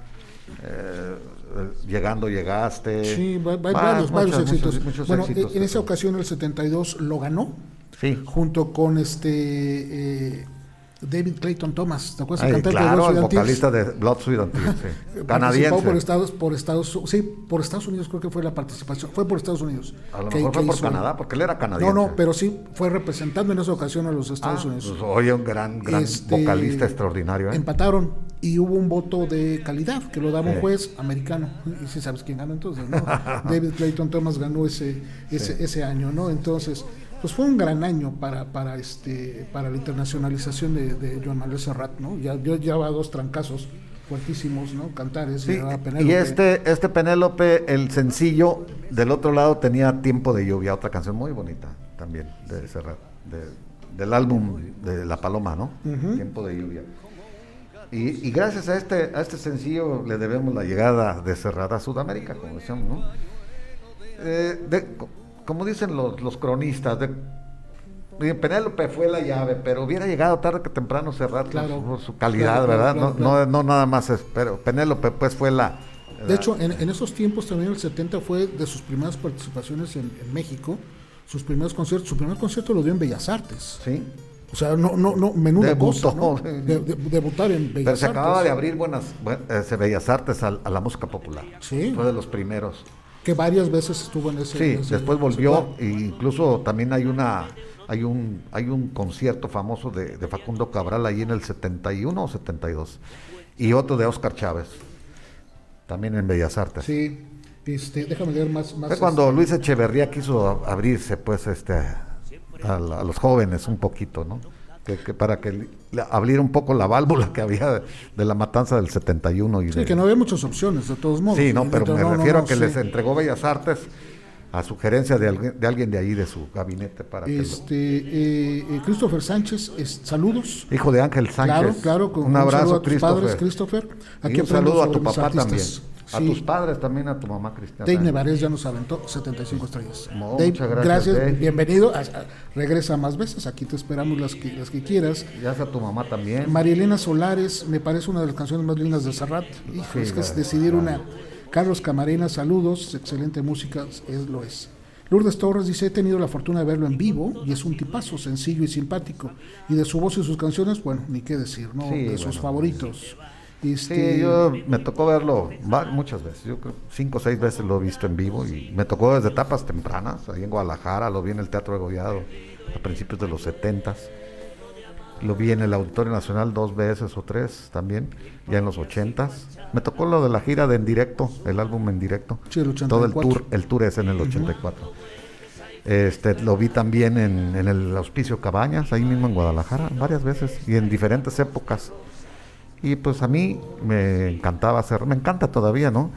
Speaker 1: eh, Llegando llegaste.
Speaker 2: sí, va- va-
Speaker 1: Va-
Speaker 2: varios, éxitos.
Speaker 1: muchos- muchos
Speaker 2: bueno,
Speaker 1: éxitos.
Speaker 2: en esa ocasión, el 72, lo ganó
Speaker 1: Sí.
Speaker 2: junto con este eh, David Clayton Thomas, ¿te acuerdas?
Speaker 1: Ay,
Speaker 2: cantante
Speaker 1: claro,
Speaker 2: Blood,
Speaker 1: el vocalista de Blood, Sweat and Tears, sí. Canadiense.
Speaker 2: por Estados, por Estados, sí, por Estados Unidos creo que fue la participación, fue por Estados Unidos.
Speaker 1: A lo
Speaker 2: que-
Speaker 1: mejor
Speaker 2: que
Speaker 1: fue por Canadá, porque él era canadiense.
Speaker 2: No, no, pero sí fue representando en esa ocasión a los Estados
Speaker 1: Ah,
Speaker 2: Unidos.
Speaker 1: pues, oye, un gran, gran
Speaker 2: Este,
Speaker 1: vocalista extraordinario. ¿eh?
Speaker 2: Empataron y hubo un voto de calidad que lo daba un juez americano. Y si sabes quién ganó entonces, ¿no? David Clayton Thomas ganó ese, ese, ese año, ¿no? Entonces, pues fue un gran año para, para este, para la internacionalización de, de Joan Manuel Serrat, ¿no? Ya, yo llevaba dos trancazos fuertísimos, ¿no? Cantares,
Speaker 1: Sí, y
Speaker 2: Penélope.
Speaker 1: este, este Penélope, el sencillo, del otro lado tenía Tiempo de Lluvia, otra canción muy bonita también de Serrat, de- del álbum de La Paloma, ¿no? Tiempo de Lluvia. Y, y gracias a este, a este sencillo le debemos la llegada de Serrat a Sudamérica, como decíamos, ¿no? Eh, de- como dicen los, los cronistas, de, de Penélope fue la llave, pero hubiera llegado tarde que temprano Serrat por
Speaker 2: Claro.
Speaker 1: su- calidad,
Speaker 2: Claro,
Speaker 1: ¿verdad?
Speaker 2: claro,
Speaker 1: no, no, no nada más, es, pero Penélope pues fue la...
Speaker 2: De hecho, en, en esos tiempos también el 70 fue de sus primeras participaciones en, en México, sus primeros conciertos. Su primer concierto lo dio en Bellas Artes.
Speaker 1: sí,
Speaker 2: O sea, no, no, no, menuda
Speaker 1: Debutó.
Speaker 2: cosa, ¿no? De- de- debutar en Bellas
Speaker 1: pero se
Speaker 2: Artes.
Speaker 1: acababa de abrir buenas, buen- eh, Bellas Artes al- a, la música popular.
Speaker 2: Sí.
Speaker 1: Fue de los primeros.
Speaker 2: Que varias veces estuvo en ese.
Speaker 1: Sí,
Speaker 2: en ese-
Speaker 1: después volvió, e incluso también hay una hay un hay un concierto famoso de, de Facundo Cabral ahí en el 71 o 72 y otro de Oscar Chávez también en Bellas Artes.
Speaker 2: Sí, este, déjame leer más. más
Speaker 1: Fue cuando Luis Echeverría quiso abrirse pues este a, la- a los jóvenes un poquito, ¿no? Que, que para que abriera un poco la válvula que había de, la matanza del 71 y
Speaker 2: Sí,
Speaker 1: de-
Speaker 2: que no había muchas opciones, de todos modos.
Speaker 1: Sí, no, pero me
Speaker 2: no,
Speaker 1: refiero
Speaker 2: no,
Speaker 1: a que
Speaker 2: sí.
Speaker 1: les entregó Bellas Artes a sugerencia de alguien de, alguien de ahí de su gabinete para que lo-
Speaker 2: Este, eh, eh, Christopher Sánchez, es- saludos.
Speaker 1: Hijo de Ángel Sánchez.
Speaker 2: Claro, claro, con
Speaker 1: un abrazo,
Speaker 2: saludo a tus
Speaker 1: Christopher.
Speaker 2: padres, Christopher.
Speaker 1: Y
Speaker 2: Aquí
Speaker 1: un saludo a tu papá también. A tus padres también, a tu mamá Cristiana.
Speaker 2: Dave Nevarez ya nos aventó 75 estrellas.
Speaker 1: No,
Speaker 2: Dave,
Speaker 1: muchas gracias, Dave.
Speaker 2: bienvenido. a- a- regresa más veces, aquí te esperamos las que, las que quieras.
Speaker 1: Ya sea tu mamá también.
Speaker 2: María Elena Solares, me parece una de las canciones más lindas de Serrat. Hijo,
Speaker 1: Sí,
Speaker 2: es que es decidir una. Carlos Camarena, saludos, excelente música, es lo es. Lourdes Torres dice, he tenido la fortuna de verlo en vivo y es un tipazo sencillo y simpático. Y de su voz y sus canciones, bueno, ni qué decir, ¿no?
Speaker 1: Sí,
Speaker 2: de sus
Speaker 1: bueno.
Speaker 2: favoritos.
Speaker 1: Sí,
Speaker 2: Este,
Speaker 1: yo me tocó verlo muchas veces. Yo creo cinco o seis veces lo he visto en vivo y me tocó desde etapas tempranas. Ahí en Guadalajara, lo vi en el Teatro de Gollado a principios de los setentas. Lo vi en el Auditorio Nacional dos veces o tres también, ya en los ochentas. Me tocó lo de la gira de en directo, el álbum en directo.
Speaker 2: Sí, el
Speaker 1: Todo el
Speaker 2: 84.
Speaker 1: tour, el tour es en el 84. Este, lo vi también en, en el Auspicio Cabañas, ahí mismo en Guadalajara, varias veces y en diferentes épocas. Y pues a mí me encantaba hacer, me encanta todavía, ¿no?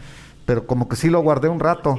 Speaker 1: Pero como que sí lo guardé un rato.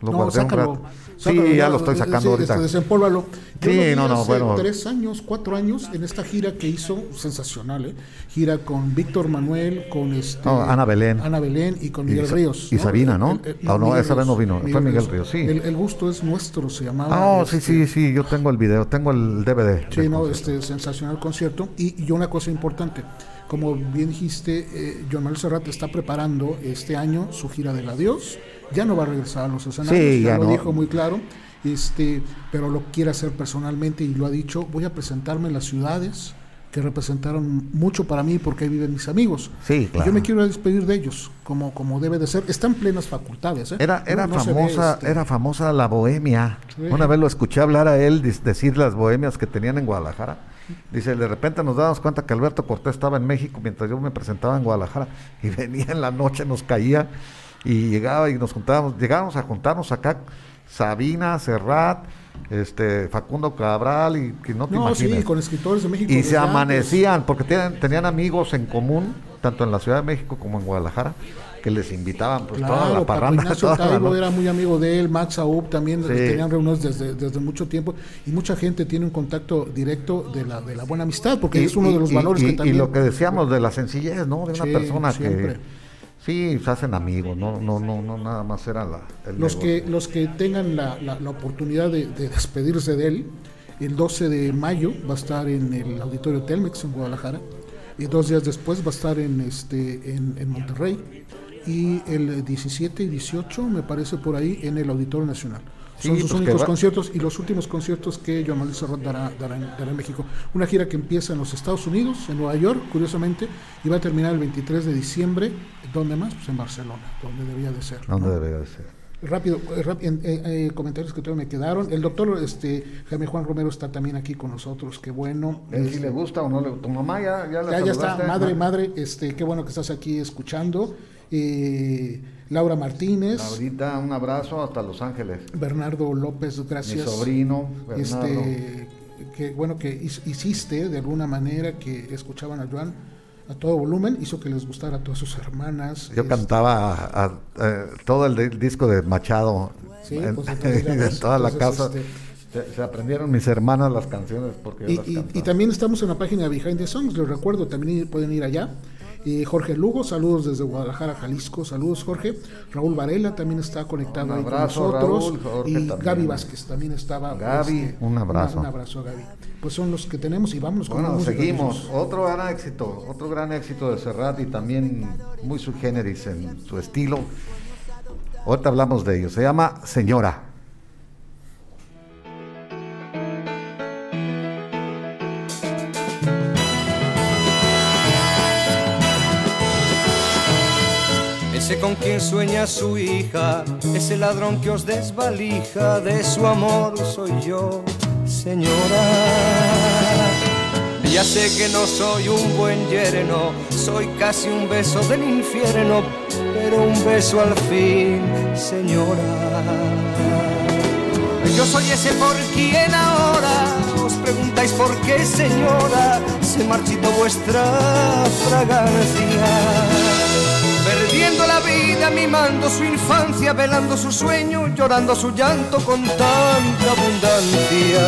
Speaker 1: Lo
Speaker 2: no,
Speaker 1: guardé
Speaker 2: sácalo.
Speaker 1: un rato.
Speaker 2: sácalo,
Speaker 1: sí, ya lo estoy sacando
Speaker 2: sí,
Speaker 1: ahorita.
Speaker 2: este, desempólvalo. Yo
Speaker 1: Sí, no, no,
Speaker 2: hace
Speaker 1: bueno.
Speaker 2: tres años, cuatro años, en esta gira que hizo, sensacional, ¿eh? Gira con Víctor Manuel, con este...
Speaker 1: No, Ana Belén.
Speaker 2: Ana Belén y con
Speaker 1: Y
Speaker 2: Miguel
Speaker 1: Sa-
Speaker 2: Ríos.
Speaker 1: y Sabina, ¿no? Ah, no, esa vez no vino, fue Miguel Ríos, sí.
Speaker 2: El, el gusto es nuestro, se llamaba.
Speaker 1: Ah, oh, sí,
Speaker 2: este,
Speaker 1: sí, sí, yo tengo el video, tengo el DVD.
Speaker 2: Sí, no,
Speaker 1: concierto.
Speaker 2: este sensacional concierto. Y, y una cosa importante, como bien dijiste, eh, John Manuel Serrat está preparando este año su gira del adiós. Ya no va a regresar a los escenarios,
Speaker 1: Sí,
Speaker 2: ya,
Speaker 1: ya
Speaker 2: lo
Speaker 1: no.
Speaker 2: dijo muy claro. Este, pero lo quiere hacer personalmente y lo ha dicho. Voy a presentarme en las ciudades que representaron mucho para mí porque ahí viven mis amigos.
Speaker 1: Sí,
Speaker 2: Yo me quiero despedir de ellos, como, como debe de ser. Están plenas facultades. ¿eh?
Speaker 1: Era, era, famosa, este era famosa la bohemia. Una vez lo escuché hablar a él, decir las bohemias que tenían en Guadalajara. Dice, de repente nos dábamos cuenta que Alberto Cortés estaba en México mientras yo me presentaba en Guadalajara y venía en la noche, nos caía y llegaba y nos juntábamos, llegábamos a juntarnos acá Sabina, Serrat, este Facundo Cabral y que no te no, Sí,
Speaker 2: con escritores de México.
Speaker 1: Y se amanecían porque tenían, tenían amigos en común, tanto en la Ciudad de México como en Guadalajara, que les invitaban pues toda la parranda.
Speaker 2: Ignacio era muy amigo de él, Max Aub también tenían reuniones desde, desde mucho tiempo y mucha gente tiene un contacto directo de la, de la buena amistad porque es uno de los valores que también...
Speaker 1: Y lo que decíamos de la sencillez, ¿no? De una persona que Sí, se hacen amigos, no, no, no, no nada más era la.
Speaker 2: los que los que tengan la, la, oportunidad de, despedirse de él, el 12 de mayo va a estar en el auditorio Telmex en Guadalajara y dos días después va a estar en este en, en Monterrey y el 17 y 18 me parece por ahí en el Auditorio Nacional. Son sus pues únicos conciertos y los últimos conciertos que Joan Serrat dará, dará, en, México. Una gira que empieza en los Estados Unidos, en Nueva York, curiosamente, y va a terminar el 23 de diciembre. ¿Dónde más? Pues en Barcelona, donde debía de ser.
Speaker 1: ¿Dónde debía de ser?
Speaker 2: Rápido, eh, rápido eh, eh, comentarios que todavía me quedaron. El doctor este, Jaime Juan Romero está también aquí con nosotros, qué bueno.
Speaker 1: si este, le gusta o no le Tu mamá ya, ya
Speaker 2: la Ya, ya está, madre, madre, este, qué bueno que estás aquí escuchando. Eh, Laura Martínez.
Speaker 1: Laurita, un abrazo hasta Los Ángeles.
Speaker 2: Bernardo López, gracias.
Speaker 1: Mi sobrino, Bernardo.
Speaker 2: Este, que bueno que hiciste de alguna manera que escuchaban a Joan a todo volumen, hizo que les gustara a todas sus hermanas.
Speaker 1: Yo este, cantaba todo el, disco de Machado en, pues, toda la casa. Este, se, aprendieron mis hermanas las canciones porque
Speaker 2: y, y, también estamos en la página de Behind the Songs, les recuerdo, también pueden ir allá. Jorge Lugo, saludos desde Guadalajara, Jalisco, saludos Jorge. Raúl Varela también está conectado ahí con nosotros. y Gaby Vázquez también estaba.
Speaker 1: Gaby, este, un abrazo.
Speaker 2: Un, abrazo, Gaby. Pues son los que tenemos y vamos
Speaker 1: con Bueno, seguimos. Otro gran éxito, otro gran éxito de Serrat y también muy subgéneris en su estilo. Ahorita hablamos de ello. Se llama Señora.
Speaker 3: Con quien sueña su hija, ese ladrón que os desvalija, de su amor soy yo, señora. Ya sé que no soy un buen yerno, soy casi un beso del infierno, pero un beso al fin, señora. Yo soy ese por quien ahora os preguntáis por qué, señora, se marchitó vuestra fragancia vida, mimando su infancia, velando su sueño, llorando su llanto con tanta abundancia.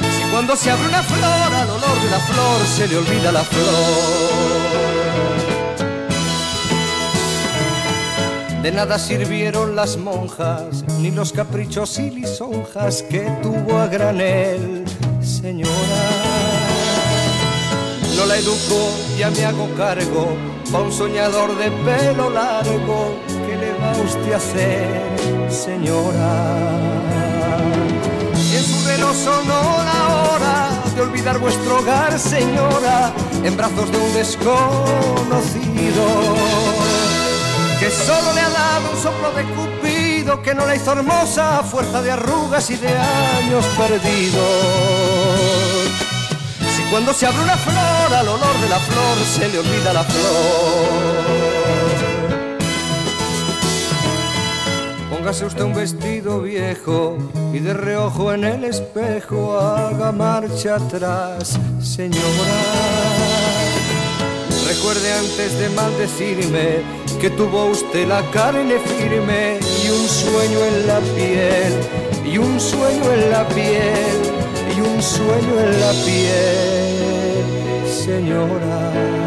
Speaker 3: Si cuando se abre una flor, al olor de la flor se le olvida la flor. De nada sirvieron las monjas, ni los caprichos y lisonjas que tuvo a granel, señora no la educo, ya me hago cargo, pa' un soñador de pelo largo, ¿qué le va usted a hacer, señora? en su sonó la hora de olvidar vuestro hogar, señora, en brazos de un desconocido, que solo le ha dado un soplo de cupido, que no la hizo hermosa a fuerza de arrugas y de años perdidos. Cuando se abre una flor, al olor de la flor se le olvida la flor. Póngase usted un vestido viejo y de reojo en el espejo haga marcha atrás, señora. Recuerde antes de maldecirme que tuvo usted la carne firme y un sueño en la piel, y un sueño en la piel un sueño en la piel, señora.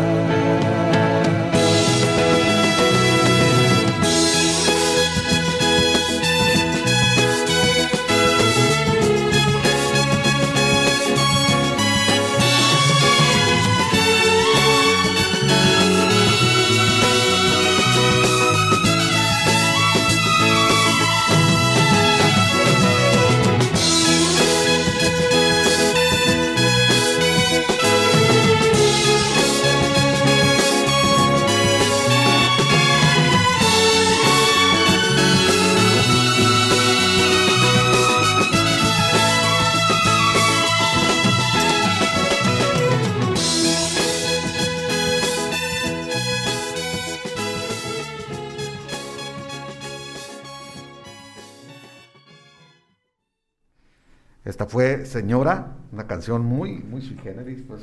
Speaker 1: Señora, una canción muy, muy sui generis, pues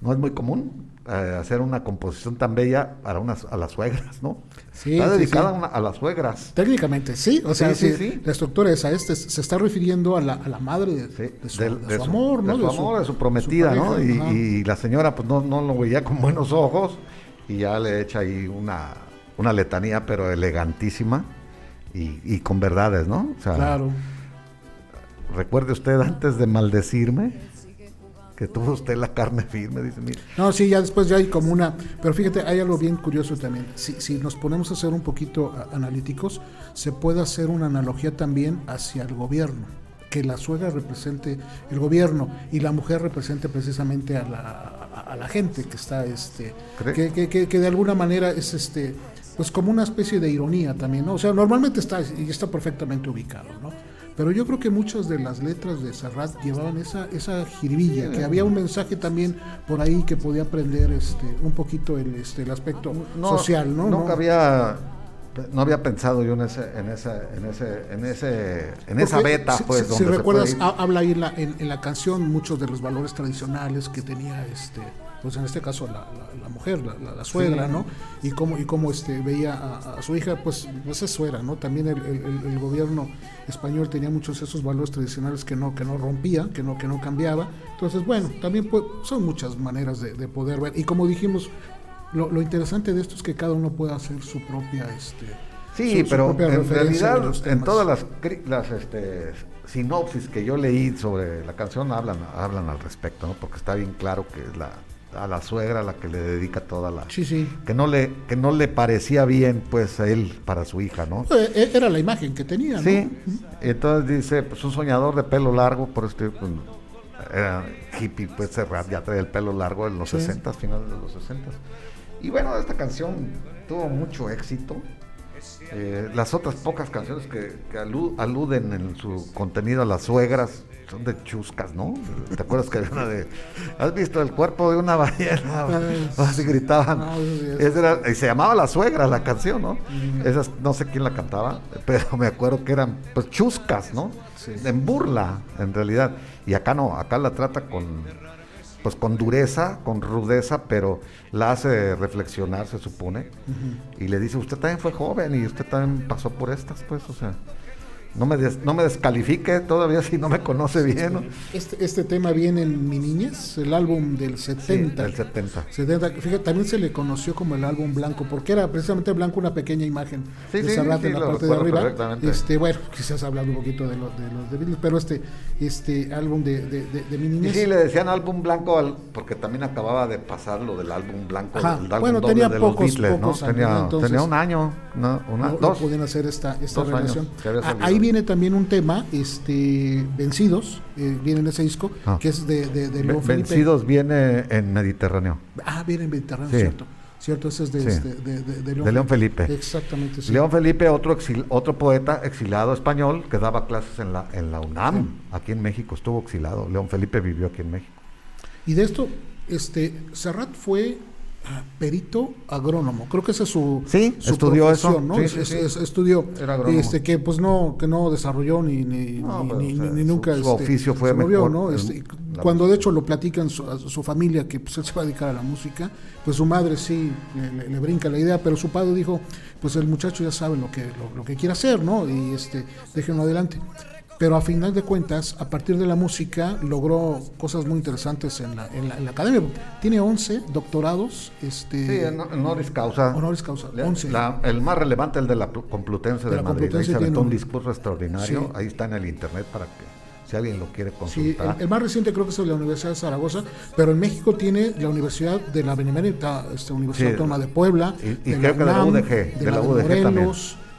Speaker 1: no es muy común eh, hacer una composición tan bella para unas, a las suegras, ¿no?
Speaker 2: Sí,
Speaker 1: Está dedicada
Speaker 2: sí.
Speaker 1: a una- a las suegras.
Speaker 2: Técnicamente, sí. O sea,
Speaker 1: Sí,
Speaker 2: la estructura es a este, se está refiriendo a la, a la madre de, su,
Speaker 1: del-
Speaker 2: de su amor, ¿no?
Speaker 1: de su amor, de su prometida,
Speaker 2: su
Speaker 1: ¿no? Y, y la señora pues no, no lo veía con buenos ojos y ya le echa ahí una, una letanía pero elegantísima y, y con verdades, ¿no? O sea,
Speaker 2: Claro.
Speaker 1: Recuerde usted antes de maldecirme que tuvo usted la carne firme, dice, mire.
Speaker 2: No, sí, ya después ya hay como una... Pero fíjate, hay algo bien curioso también. Si, si nos ponemos a ser un poquito analíticos, se puede hacer una analogía también hacia el gobierno. Que la suegra represente el gobierno y la mujer represente precisamente a la, a- a la gente que está, este, que, que, que, que de alguna manera es este, pues como una especie de ironía también, ¿no? O sea, normalmente está y está perfectamente ubicado, ¿no? Pero yo creo que muchas de las letras de Serrat llevaban esa, esa jiribilla, que había un mensaje también por ahí que podía aprender este, un poquito el, este, el aspecto social, ¿no?
Speaker 1: Nunca
Speaker 2: No-
Speaker 1: había no había pensado yo en ese en ese en ese en ese en esa beta
Speaker 2: si,
Speaker 1: pues
Speaker 2: si-
Speaker 1: donde
Speaker 2: si
Speaker 1: se
Speaker 2: recuerdas
Speaker 1: puede ir.
Speaker 2: ha- habla ahí en la, en, en la canción muchos de los valores tradicionales que tenía este pues en este caso la, la- la mujer la, la- la suegra
Speaker 1: Sí.
Speaker 2: no y cómo y cómo este veía a, a su hija pues pues es suegra no también el, el- el- el gobierno español tenía muchos de esos valores tradicionales que no que no rompía que no que no cambiaba. Entonces bueno también pues, son muchas maneras de, de poder ver. Y como dijimos lo, lo interesante de esto es que cada uno puede hacer su propia este
Speaker 1: Sí,
Speaker 2: su-
Speaker 1: pero en realidad en todas las, las este, sinopsis que yo leí sobre la canción hablan, hablan al respecto, ¿no? Porque está bien claro que es la, a la suegra la que le dedica toda la...
Speaker 2: sí sí
Speaker 1: Que no, le, que no le parecía bien pues a él para su hija, ¿no?
Speaker 2: Eh, eh, Era la imagen que tenía, ¿no?
Speaker 1: Sí, entonces dice, pues un soñador de pelo largo, por este, pues, era hippie, pues ya trae el pelo largo en los
Speaker 2: Sí.
Speaker 1: 60, finales de los 60. Y bueno, esta canción tuvo mucho éxito. Eh, las otras pocas canciones que, que alu- aluden en su contenido a las suegras son de chuscas, ¿no? ¿Te acuerdas que había una de... ¿Has visto el cuerpo de una ballena? Así gritaban. era- y se llamaba La Suegra la canción, ¿no? Esas, no sé quién la cantaba, pero me acuerdo que eran pues chuscas, ¿no? En burla, en realidad. Y acá no, acá la trata con pues con dureza, con rudeza, pero la hace reflexionar, se supone. Y le dice, usted también fue joven y usted también pasó por estas, pues, o sea, no me, des- no me descalifique todavía si no me conoce bien, ¿no?
Speaker 2: Este, este tema viene en Mi Niñez, el álbum del 70.
Speaker 1: del 70.
Speaker 2: 70, que Fíjate, también se le conoció como el álbum blanco, porque era precisamente blanco una pequeña imagen
Speaker 1: Sí,
Speaker 2: de
Speaker 1: sí,
Speaker 2: Serrat
Speaker 1: sí,
Speaker 2: en la parte de arriba. Este, bueno, quizás hablando un poquito de, los de los de Beatles, pero este, este álbum de, de, de, Mi
Speaker 1: Y
Speaker 2: Niñez.
Speaker 1: sí, le decían álbum blanco al- porque también acababa de pasar lo del álbum blanco,
Speaker 2: Ajá,
Speaker 1: el álbum
Speaker 2: bueno, tenía
Speaker 1: de los
Speaker 2: pocos-
Speaker 1: Beatles,
Speaker 2: pocos
Speaker 1: ¿no?
Speaker 2: años,
Speaker 1: tenía,
Speaker 2: ¿no? Entonces,
Speaker 1: tenía un año, ¿no? Una,
Speaker 2: no, no
Speaker 1: dos.
Speaker 2: podían hacer esta, esta
Speaker 1: años
Speaker 2: relación.
Speaker 1: había
Speaker 2: Ah, ahí viene también un tema, este, Vencidos, eh, viene en ese disco,
Speaker 1: Ah.
Speaker 2: que es de, de, de Felipe.
Speaker 1: Vencidos viene en Mediterráneo,
Speaker 2: Ah, viene en Mediterráneo,
Speaker 1: Sí.
Speaker 2: cierto. Cierto, ese es de,
Speaker 1: Sí.
Speaker 2: este, de, de- de León,
Speaker 1: Felipe.
Speaker 2: Exactamente, sí.
Speaker 1: León Felipe, otro, exil- otro poeta exilado español que daba clases en la, en la UNAM, aquí en México, estuvo exilado. León Felipe vivió aquí en México.
Speaker 2: Y de esto, este, Serrat fue perito agrónomo. Creo que esa es su,
Speaker 1: Sí,
Speaker 2: su
Speaker 1: estudió eso.
Speaker 2: ¿no?
Speaker 1: Sí,
Speaker 2: Es-
Speaker 1: sí,
Speaker 2: es-
Speaker 1: sí.
Speaker 2: es- estudió,
Speaker 1: Era agrónomo.
Speaker 2: este, que pues no, que no desarrolló ni, ni,
Speaker 1: No,
Speaker 2: ni-
Speaker 1: pero,
Speaker 2: ni-
Speaker 1: o sea,
Speaker 2: ni
Speaker 1: su-
Speaker 2: nunca
Speaker 1: su
Speaker 2: este,
Speaker 1: oficio fue
Speaker 2: se movió,
Speaker 1: mejor,
Speaker 2: ¿no? Este, cuando de hecho lo platican su, a su familia que pues, él se va a dedicar a la música, pues su madre sí le, le- le brinca la idea, pero su padre dijo, pues el muchacho ya sabe lo que, lo, lo que quiere hacer, ¿no? Y este, déjenlo adelante. Pero a final de cuentas, a partir de la música, logró cosas muy interesantes en la, en la, en la academia. Tiene 11 doctorados, este,
Speaker 1: Sí, en honoris causa.
Speaker 2: honoris causa,
Speaker 1: Le-
Speaker 2: 11.
Speaker 1: la- el más relevante, el de la Pl- Complutense
Speaker 2: De
Speaker 1: de,
Speaker 2: la
Speaker 1: Madrid. Ahí
Speaker 2: Complutense
Speaker 1: se aventó
Speaker 2: tiene
Speaker 1: un discurso extraordinario.
Speaker 2: Sí.
Speaker 1: Ahí está en el internet para que si alguien lo quiere
Speaker 2: Sí,
Speaker 1: consultar.
Speaker 2: el, el más reciente creo que es de la Universidad de Zaragoza, pero en México tiene la Universidad de la Benemérita este, Universidad
Speaker 1: Sí,
Speaker 2: Autónoma de Puebla,
Speaker 1: y- y creo que de la UDG,
Speaker 2: de,
Speaker 1: de
Speaker 2: la,
Speaker 1: la
Speaker 2: de
Speaker 1: UDG también.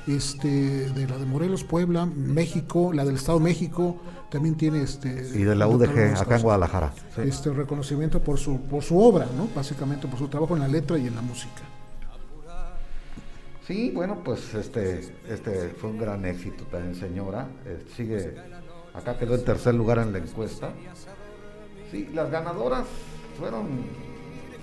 Speaker 2: Este, de la de Morelos, Puebla, México, la del Estado de México, también tiene este
Speaker 1: y de la UDG, acá en. Guadalajara. Sí.
Speaker 2: Este reconocimiento por su por su obra, ¿no? Básicamente por su trabajo en la letra y en la música.
Speaker 1: Sí, bueno, pues este, este fue un gran éxito también, señora. Eh, sigue, acá quedó en tercer lugar en la encuesta. Sí, las ganadoras fueron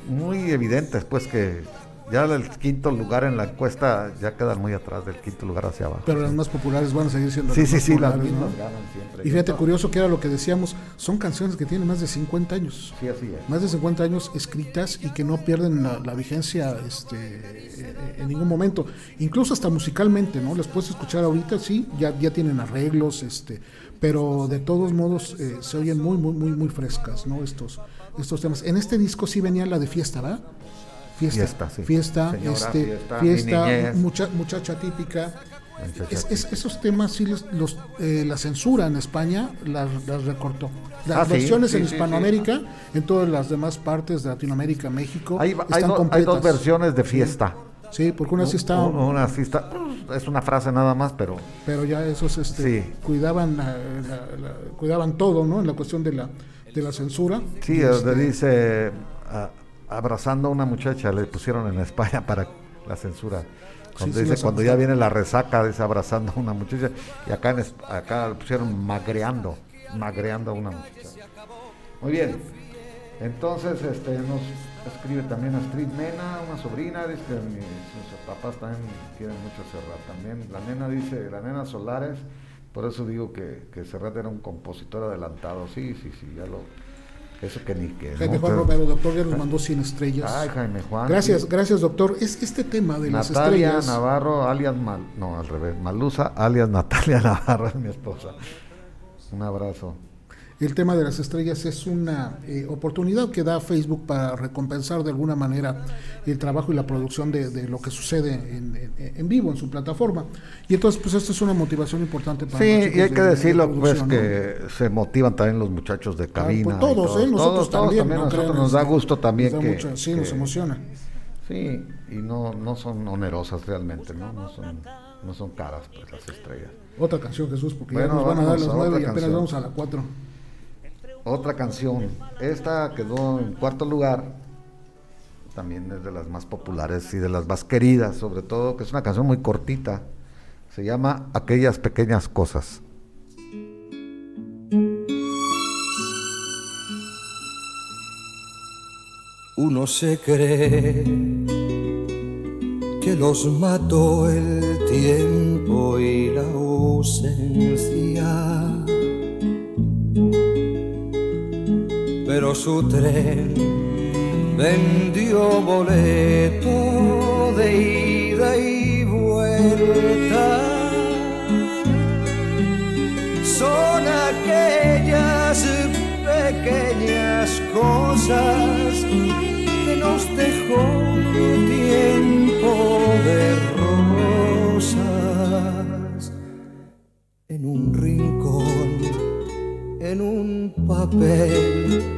Speaker 1: muy evidentes, pues que Ya el quinto lugar en la encuesta ya quedan muy atrás del quinto lugar hacia abajo.
Speaker 2: Pero las más populares van a seguir siendo
Speaker 1: sí,
Speaker 2: las
Speaker 1: sí,
Speaker 2: más
Speaker 1: sí, las mismas
Speaker 2: ¿no?
Speaker 1: ganan siempre.
Speaker 2: Y fíjate, curioso que era lo que decíamos, son canciones que tienen más de 50 años.
Speaker 1: Sí, así es.
Speaker 2: Más de 50 años escritas y que no pierden la, la vigencia este, en ningún momento. Incluso hasta musicalmente, ¿no? Las puedes escuchar ahorita, sí, ya, ya tienen arreglos, este, pero de todos modos eh, se oyen muy, muy, muy, muy frescas, ¿no? Estos, estos temas. En este disco sí venía la de fiesta, ¿verdad? Fiesta,
Speaker 1: Fiesta, sí.
Speaker 2: fiesta,
Speaker 1: Señora,
Speaker 2: este,
Speaker 1: fiesta,
Speaker 2: mucha, muchacha típica.
Speaker 1: Muchacha
Speaker 2: Es- es- esos temas sí les- los, eh, la censura en España las, las recortó. Las
Speaker 1: Ah,
Speaker 2: versiones
Speaker 1: sí,
Speaker 2: en Hispanoamérica, en todas las demás partes de Latinoamérica, México,
Speaker 1: Hay, hay
Speaker 2: están
Speaker 1: do- hay
Speaker 2: completas.
Speaker 1: dos versiones de fiesta.
Speaker 2: Sí, porque una sí está,
Speaker 1: Un- Una sí está, es una frase nada más, pero
Speaker 2: pero ya esos este,
Speaker 1: Sí.
Speaker 2: cuidaban la- la- la- cuidaban todo, ¿no? En la cuestión de la de la censura.
Speaker 1: sí,
Speaker 2: este,
Speaker 1: dice a- abrazando a una muchacha, le pusieron en España para la censura. Cuando
Speaker 2: sí,
Speaker 1: dice, cuando ya viene la resaca, dice abrazando a una muchacha, y acá, en, acá le pusieron magreando, magreando a una muchacha. Muy bien. Entonces, este, nos escribe también Astrid Nena, una sobrina, dice que mis, sus papás también quieren mucho Serrat. También la nena dice, la nena Solares, por eso digo que, que Serrat era un compositor adelantado. Sí, sí, sí, ya lo. Eso que ni que.
Speaker 2: Jaime
Speaker 1: ¿no?
Speaker 2: Juan Romero, doctor, ya nos mandó 100 estrellas.
Speaker 1: Ay, Jaime Juan.
Speaker 2: gracias,
Speaker 1: sí.
Speaker 2: gracias, doctor. Es este tema de las
Speaker 1: Natalia
Speaker 2: estrellas.
Speaker 1: Navarro, alias Mal, no, al revés, Malusa, alias Natalia Navarro, es mi esposa. Un abrazo.
Speaker 2: El tema de las estrellas es una eh, oportunidad que da Facebook para recompensar de alguna manera el trabajo y la producción de, de lo que sucede en, en- en vivo en su plataforma. Y entonces, pues esto es una motivación importante para
Speaker 1: Sí,
Speaker 2: los
Speaker 1: y hay que
Speaker 2: de
Speaker 1: decirlo, pues
Speaker 2: ¿no?
Speaker 1: que se motivan también los muchachos de cabina.
Speaker 2: pues
Speaker 1: y
Speaker 2: todos, ¿eh? Nosotros también,
Speaker 1: a
Speaker 2: no
Speaker 1: nosotros
Speaker 2: crean,
Speaker 1: nos da gusto también
Speaker 2: nos
Speaker 1: que,
Speaker 2: sí, nos emociona.
Speaker 1: Sí, y no, no son onerosas realmente, ¿no? No son, no son caras pues, las estrellas.
Speaker 2: Otra canción, Jesús, porque ya nos van a dar las nueve y apenas
Speaker 1: canción.
Speaker 2: vamos a la cuatro.
Speaker 1: Otra canción, esta quedó en cuarto lugar, también es de las más populares y de las más queridas, sobre todo, que es una canción muy cortita, se llama Aquellas Pequeñas Cosas.
Speaker 3: Uno se cree que los mató el tiempo y la ausencia. Pero su tren vendió boleto de ida y vuelta. Son aquellas pequeñas cosas que nos dejó tiempo de rosas en un rincón, en un papel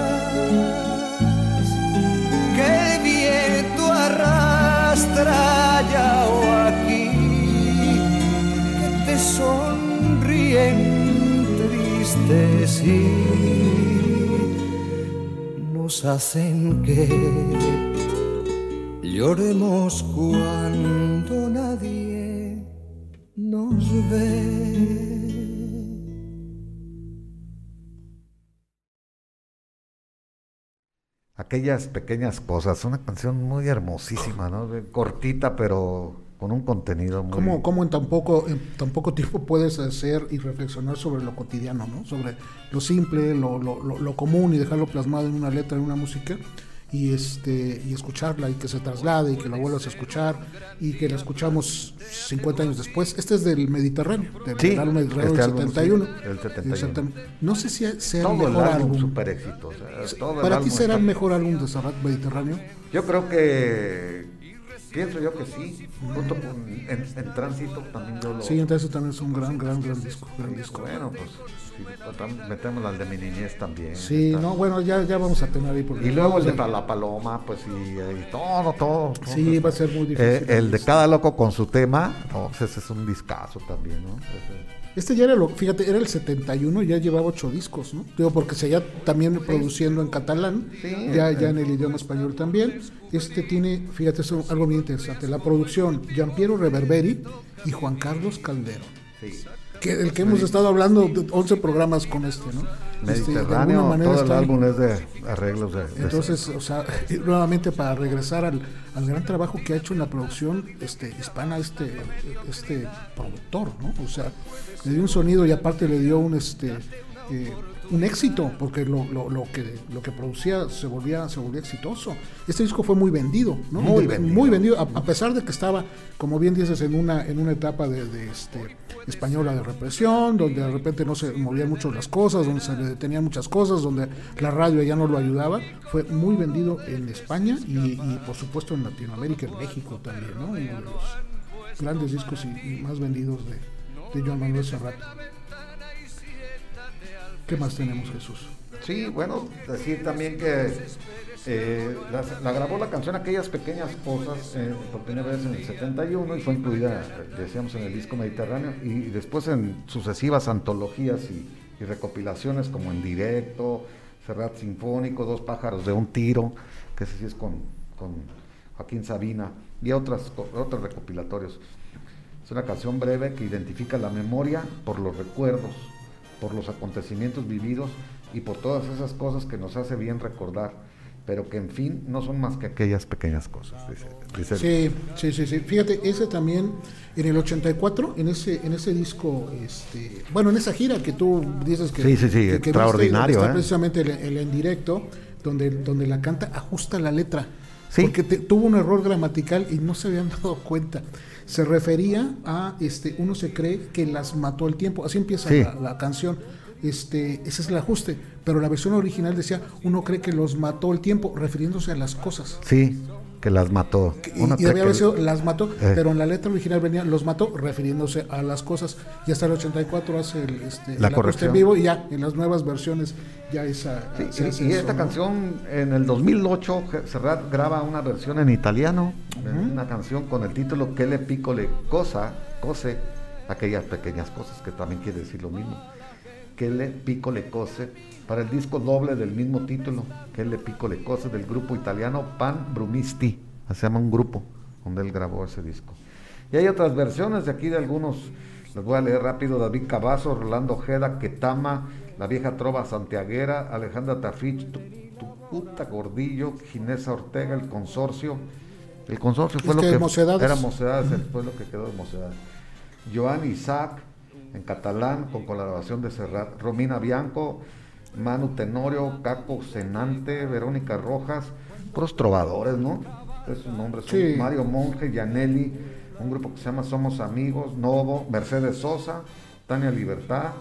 Speaker 3: allá o aquí que te sonríen tristes y nos hacen que lloremos cuando nadie nos ve.
Speaker 1: Aquellas pequeñas cosas, una canción muy hermosísima, ¿no? Cortita, pero con un contenido muy...
Speaker 2: ¿Cómo, cómo en, tan poco, en tan poco tiempo puedes hacer y reflexionar sobre lo cotidiano, ¿no? sobre lo simple, lo- lo- lo común y dejarlo plasmado en una letra, en una música y este y escucharla y que se traslade y que la vuelvas a escuchar y que la escuchamos 50 años después. Este es del Mediterráneo, del,
Speaker 1: Sí,
Speaker 2: del álbum Mediterráneo
Speaker 1: este
Speaker 2: del
Speaker 1: álbum, sí,
Speaker 2: 71.
Speaker 1: del 71.
Speaker 2: Exactamente. No sé si sea
Speaker 1: todo
Speaker 2: el
Speaker 1: el
Speaker 2: mejor
Speaker 1: álbum,
Speaker 2: álbum.
Speaker 1: super éxito. o sea, todo el
Speaker 2: Para ti
Speaker 1: álbum
Speaker 2: será el mejor álbum de Serrat Mediterráneo.
Speaker 1: Yo creo que Pienso yo que sí. Junto con en, Tránsito también yo lo.
Speaker 2: Sí, en Tránsito también es un gran, gran, gran disco. Gran disco.
Speaker 1: Bueno, pues metemos al de mi niñez también.
Speaker 2: Sí, no, bueno, ya, ya vamos a tener ahí.
Speaker 1: Por y luego el de La Paloma, pues y, todo, todo,
Speaker 2: Sí, va a ser muy difícil.
Speaker 1: Eh, el de Cada Loco con su tema, no, ese es un discazo también, ¿no?
Speaker 2: Este ya era lo, fíjate, era el 71 y ya llevaba ocho discos, ¿no? Digo, porque seguía también produciendo en catalán, ya, ya en el idioma español también. Este tiene, fíjate, es algo muy interesante, la producción Giampiero Reverberi y Juan Carlos Calderón. Sí que, el que hemos estado hablando 11 programas con este, ¿no?
Speaker 1: Este, Mediterráneo, todo el álbum es de arreglos de,
Speaker 2: Entonces, o sea, nuevamente para regresar al, al, gran trabajo que ha hecho en la producción este, hispana este, este productor, ¿no? O sea, le dio un sonido y aparte le dio un este eh, un éxito, porque lo, lo, lo, que, lo que producía se volvía, se volvía exitoso. Este disco fue muy vendido, ¿no?
Speaker 1: Muy vendido.
Speaker 2: Muy vendido, a, pesar de que estaba, como bien dices, en una, en una etapa de, este, española de represión, donde de repente no se movían mucho las cosas, donde se le detenían muchas cosas, donde la radio ya no lo ayudaba. Fue muy vendido en España y, por supuesto en Latinoamérica, en México también, ¿no? Uno de los grandes discos y, más vendidos de, de Joan Manuel Serrat. ¿Qué más tenemos, Jesús?
Speaker 1: Sí, bueno, decir también que eh, la, grabó la canción Aquellas Pequeñas Cosas eh, por primera vez en el 71 y fue incluida, decíamos, en el disco Mediterráneo y, después en sucesivas antologías y, recopilaciones como En Directo, Serrat Sinfónico, Dos Pájaros de un Tiro, que ese sí es con, Joaquín Sabina y otras, otros recopilatorios. Es una canción breve que identifica la memoria por los recuerdos por los acontecimientos vividos y por todas esas cosas que nos hace bien recordar, pero que en fin no son más que aquellas pequeñas cosas.
Speaker 2: sí, sí, sí, sí. Fíjate, ese también en el 84, en ese, en ese disco, este, bueno, en esa gira que tú dices que...
Speaker 1: Sí, sí, sí, extraordinario.
Speaker 2: ¿eh? precisamente el, en directo, donde, donde la canta, ajusta la letra. Porque tuvo un error gramatical y no se habían dado cuenta se refería a, este, uno se cree que las mató el tiempo, así empieza la, canción, este, ese es el ajuste, pero la versión original decía, uno cree que los mató el tiempo, refiriéndose a las cosas.
Speaker 1: Sí, que las mató.
Speaker 2: y, debía haber sido las mató, eh. pero en la letra original venía los mató refiriéndose a las cosas. Y hasta el 84 hace el, este,
Speaker 1: la, corrección
Speaker 2: en vivo y ya en las nuevas versiones ya esa.
Speaker 1: y esta canción en el 2008 Serrat graba una versión en italiano, una canción con el título Que le pico le cosa, cose, aquellas pequeñas cosas que también quiere decir lo mismo. Que le pico le cose para el disco doble del mismo título, que le pico le cose del grupo italiano Pan Brumisti, se llama un grupo donde él grabó ese disco. Y hay otras versiones de aquí de algunos, les voy a leer rápido, David Cavazo, Rolando Ojeda, Ketama, La Vieja Trova Santiaguera, Alejandra Tafich, puta Gordillo, Ginesa Ortega, El Consorcio. El Consorcio fue lo que, era Mocedades, fue lo que quedó de Mocedades. Joan Isaac, en catalán, con colaboración de Serrat. Romina Bianco, Manu Tenorio, Caco Senante, Verónica Rojas, puros trovadores, ¿no? Es su nombre, Mario Monge, Yaneli, un grupo que se llama Somos Amigos, Novo, Mercedes Sosa, Tania Libertad,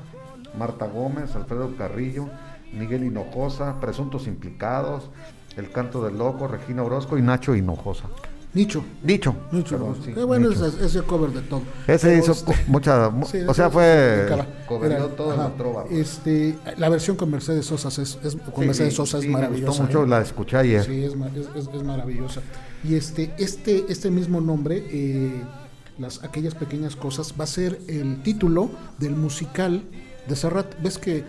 Speaker 1: Marta Gómez, Alfredo Carrillo, Miguel Hinojosa, Presuntos Implicados, El Canto del Loco, Regina Orozco y Nacho Hinojosa.
Speaker 2: Nicho.
Speaker 1: Nicho.
Speaker 2: Nicho. Qué bueno ese cover de todo.
Speaker 1: Ese hizo este, mucha. o sea, fue. Coveró toda la trova.
Speaker 2: Este, la versión con Mercedes Sosa es, es con Mercedes Sosa es maravillosa. Me
Speaker 1: gustó mucho,
Speaker 2: ¿eh?
Speaker 1: la escuché ayer.
Speaker 2: Sí, es, es, maravillosa. Y este, este, este mismo nombre, eh, las, aquellas pequeñas cosas, va a ser el título del musical de Serrat. ¿Ves que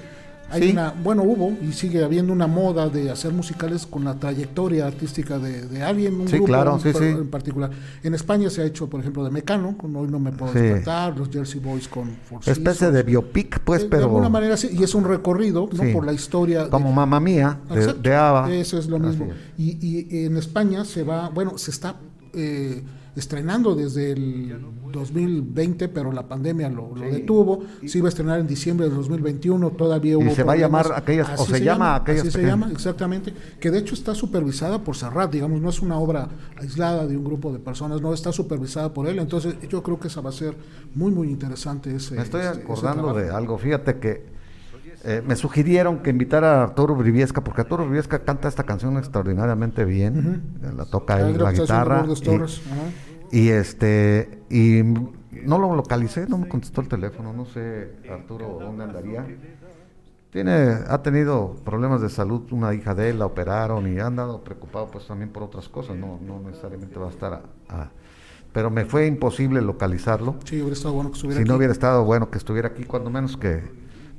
Speaker 2: hay una, bueno, hubo y sigue habiendo una moda de hacer musicales con la trayectoria artística de, alguien, un grupo
Speaker 1: claro,
Speaker 2: en, particular. En España se ha hecho, por ejemplo, de Mecano, con Hoy no me puedo despertar, los Jersey Boys con
Speaker 1: Force Especie de biopic, pues, pero... De
Speaker 2: alguna manera sí, y es un recorrido, ¿no? Por la historia...
Speaker 1: Como Mamá Mía, de, de,
Speaker 2: Eso es lo mismo. Y, y en España se va, bueno, se está... Eh, estrenando desde el 2020, pero la pandemia lo, detuvo. Se iba a estrenar en diciembre del 2021, todavía hubo.
Speaker 1: Y se va a llamar aquellas, o se, llama, aquellas.
Speaker 2: Así se llama, exactamente. Que de hecho está supervisada por Serrat, digamos, no es una obra aislada de un grupo de personas, no está supervisada por él. Entonces, yo creo que esa va a ser muy, muy interesante ese.
Speaker 1: Me estoy acordando de algo, fíjate que Eh, me sugirieron que invitara a Arturo Briviesca, porque Arturo Briviesca canta esta canción extraordinariamente bien, la toca él, la guitarra. Y, y, este, y no lo localicé, no me contestó el teléfono, no sé Arturo dónde andaría. Tiene, ha tenido problemas de salud, una hija de él la operaron y ha andado preocupado pues también por otras cosas, no, no necesariamente va a estar a, pero me fue imposible localizarlo.
Speaker 2: Sí, hubiera estado bueno que estuviera
Speaker 1: Si no hubiera estado bueno que estuviera aquí, cuando menos que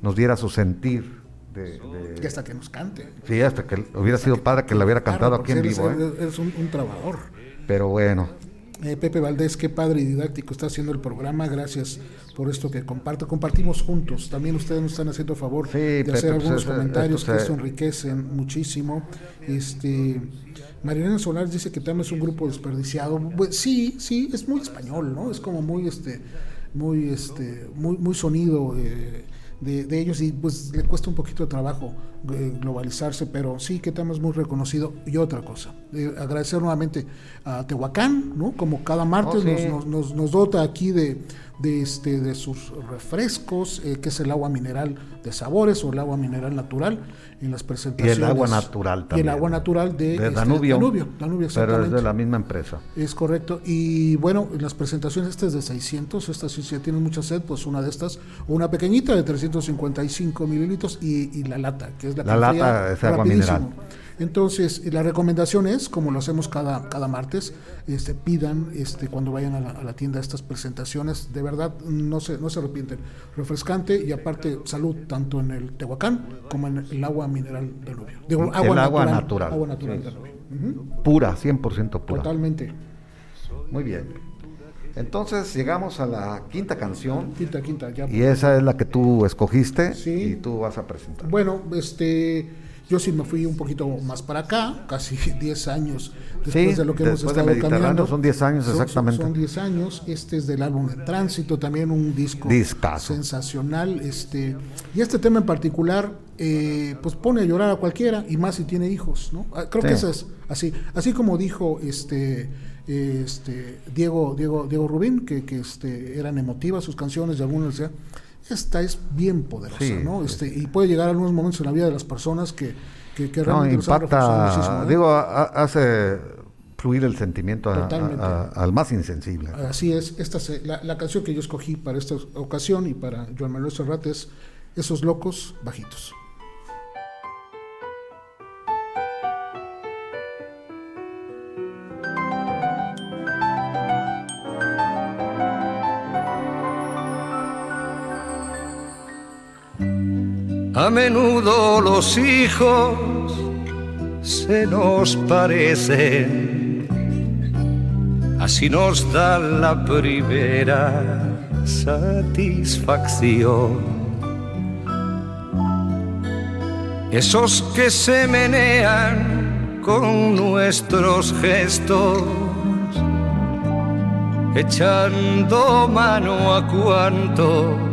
Speaker 1: nos diera su sentir. De,
Speaker 2: y hasta que nos cante.
Speaker 1: Sí, hasta que hubiera sido padre que le hubiera cantado aquí en vivo.
Speaker 2: Es, ¿eh? un, un trabajador.
Speaker 1: Pero bueno,
Speaker 2: eh, Pepe Valdés, qué padre y didáctico está haciendo el programa. Gracias por esto que comparte. Compartimos juntos. También ustedes nos están haciendo favor de hacer pues, algunos comentarios que esto enriquecen muchísimo. Este. Marilena Solar dice que también es un grupo desperdiciado. Pues, sí, sí, es muy español, ¿no? Es como muy, este, muy, este, muy, muy sonido. Eh, de, ellos y pues le cuesta un poquito de trabajo eh, globalizarse, pero sí que estamos muy reconocido. Y otra cosa, eh, agradecer nuevamente a Tehuacán, ¿no? Como cada martes oh, nos, nos, dota aquí de, de, este, de sus refrescos, eh, que es el agua mineral de sabores o el agua mineral natural en las presentaciones.
Speaker 1: Y el agua natural también.
Speaker 2: Y el agua natural de,
Speaker 1: este, Danubio.
Speaker 2: Danubio,
Speaker 1: pero es de la misma empresa.
Speaker 2: Es correcto. Y bueno, en las presentaciones estas de 600, estas si ya tienen mucha sed, pues una de estas, una pequeñita de 355 mililitros y, y la lata, que es la,
Speaker 1: la lata es agua mineral.
Speaker 2: Entonces, la recomendación es, como lo hacemos cada, cada martes, este, pidan este, cuando vayan a la, tienda estas presentaciones, de verdad no se, no se arrepienten. Refrescante y aparte salud, tanto en el Tehuacán como en el agua mineral del Nubio.
Speaker 1: Digo, agua, el agua natural.
Speaker 2: Agua natural
Speaker 1: Pura, 100% pura.
Speaker 2: Totalmente.
Speaker 1: Muy bien. Entonces llegamos a la quinta canción.
Speaker 2: Quinta, quinta, ya.
Speaker 1: Y esa es la que tú escogiste y tú vas a presentar.
Speaker 2: Bueno, este yo sí me fui un poquito más para acá, casi 10 años después de lo que hemos estado caminando.
Speaker 1: Son 10 años exactamente.
Speaker 2: Son 10 años. Este es del álbum de Tránsito, también un disco sensacional. Este, y este tema en particular, eh, pues pone a llorar a cualquiera, y más si tiene hijos, ¿no? Ah, creo que eso es así. Así como dijo este este Diego Diego Diego Rubín que, que este eran emotivas sus canciones de algunos decía esta es bien poderosa, ¿no? Este, y puede llegar a algunos momentos en la vida de las personas que, que, realmente
Speaker 1: impacta, ¿eh? digo, hace fluir el sentimiento al más insensible.
Speaker 2: Así es, esta la, la, canción que yo escogí para esta ocasión y para Joan Manuel Serrat es Esos locos bajitos.
Speaker 3: A menudo los hijos se nos parecen, así nos da la primera satisfacción. Esos que se menean con nuestros gestos, echando mano a cuanto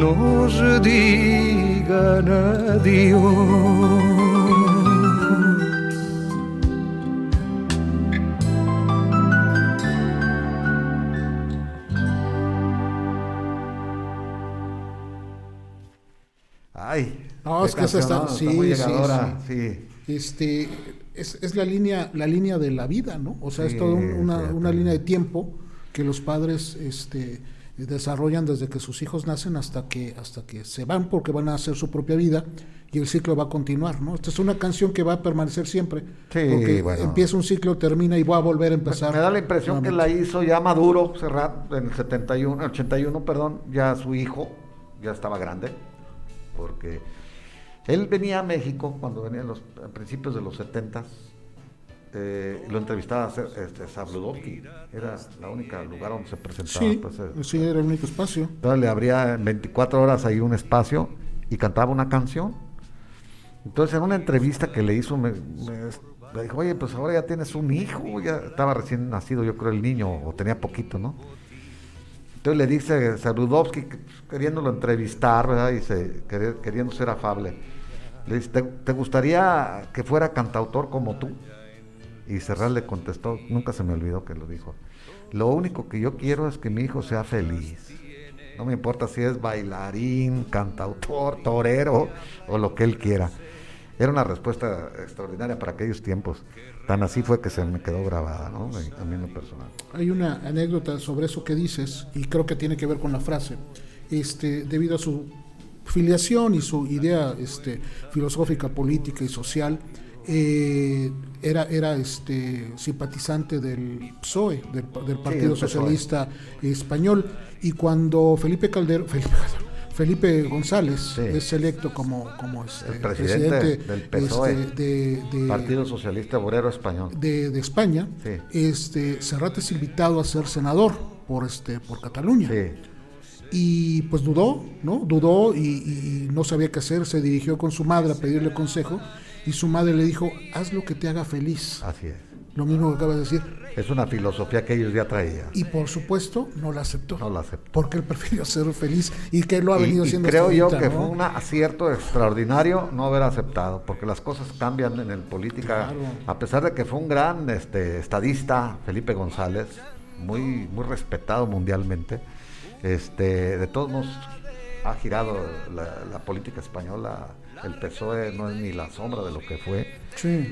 Speaker 3: nos digan adiós.
Speaker 2: No, es que esa está, sí, sí, Este, es, la línea, la línea de la vida, ¿no? O sea, es toda una, línea de tiempo que los padres, este, desarrollan desde que sus hijos nacen hasta que hasta que se van porque van a hacer su propia vida y el ciclo va a continuar, ¿no? Esta es una canción que va a permanecer siempre. Sí, porque empieza un ciclo, termina y va a volver a empezar.
Speaker 1: Me, da la impresión que la hizo ya Maduro, Serrat, en el 71, 81, perdón, ya su hijo ya estaba grande, porque él venía a México cuando venía los, a principios de los 70 eh, lo entrevistaba este, Sabludowski, era la única lugar donde se presentaba.
Speaker 2: Sí, pues, eh, sí, era el único espacio.
Speaker 1: Entonces le abría en 24 horas ahí un espacio y cantaba una canción. Entonces en una entrevista que le hizo me, dijo, oye, pues ahora ya tienes un hijo, ya estaba recién nacido yo creo el niño, o tenía poquito, ¿no? Entonces le dice Saludowski, queriéndolo entrevistar, ¿verdad? Y se, queriendo ser afable, le dice, ¿Te, gustaría que fuera cantautor como tú? Y Serral le contestó, nunca se me olvidó que lo dijo, lo único que yo quiero es que mi hijo sea feliz. No me importa si es bailarín, cantautor, torero o lo que él quiera. Era una respuesta extraordinaria para aquellos tiempos. Tan así fue que se me quedó grabada, ¿no? A mí en lo personal.
Speaker 2: Hay una anécdota sobre eso que dices, y creo que tiene que ver con la frase. Este, debido a su filiación y su idea este, filosófica, política y social, eh, era, era este, simpatizante del PSOE, del, Partido Socialista Español, y cuando Felipe Calderón, Felipe González es electo como, como
Speaker 1: este, el presidente, del PSOE, este, de, Partido Socialista Obrero Español
Speaker 2: de, España. Este Serrat es invitado a ser senador por este por Cataluña. Y pues dudó, ¿no? Dudó y, no sabía qué hacer. Se dirigió con su madre a pedirle consejo y su madre le dijo: haz lo que te haga feliz.
Speaker 1: Así es.
Speaker 2: Lo mismo que acabas de decir.
Speaker 1: Es una filosofía que ellos ya traían.
Speaker 2: Y por supuesto no la aceptó.
Speaker 1: No la aceptó.
Speaker 2: Porque él prefirió ser feliz y que lo ha venido siendo.
Speaker 1: creo yo que fue un acierto extraordinario no haber aceptado, porque las cosas cambian en el política. A pesar de que fue un gran este, estadista, Felipe González, muy, muy respetado mundialmente, este, de todos modos ha girado la política española el PSOE no es ni la sombra de lo que fue.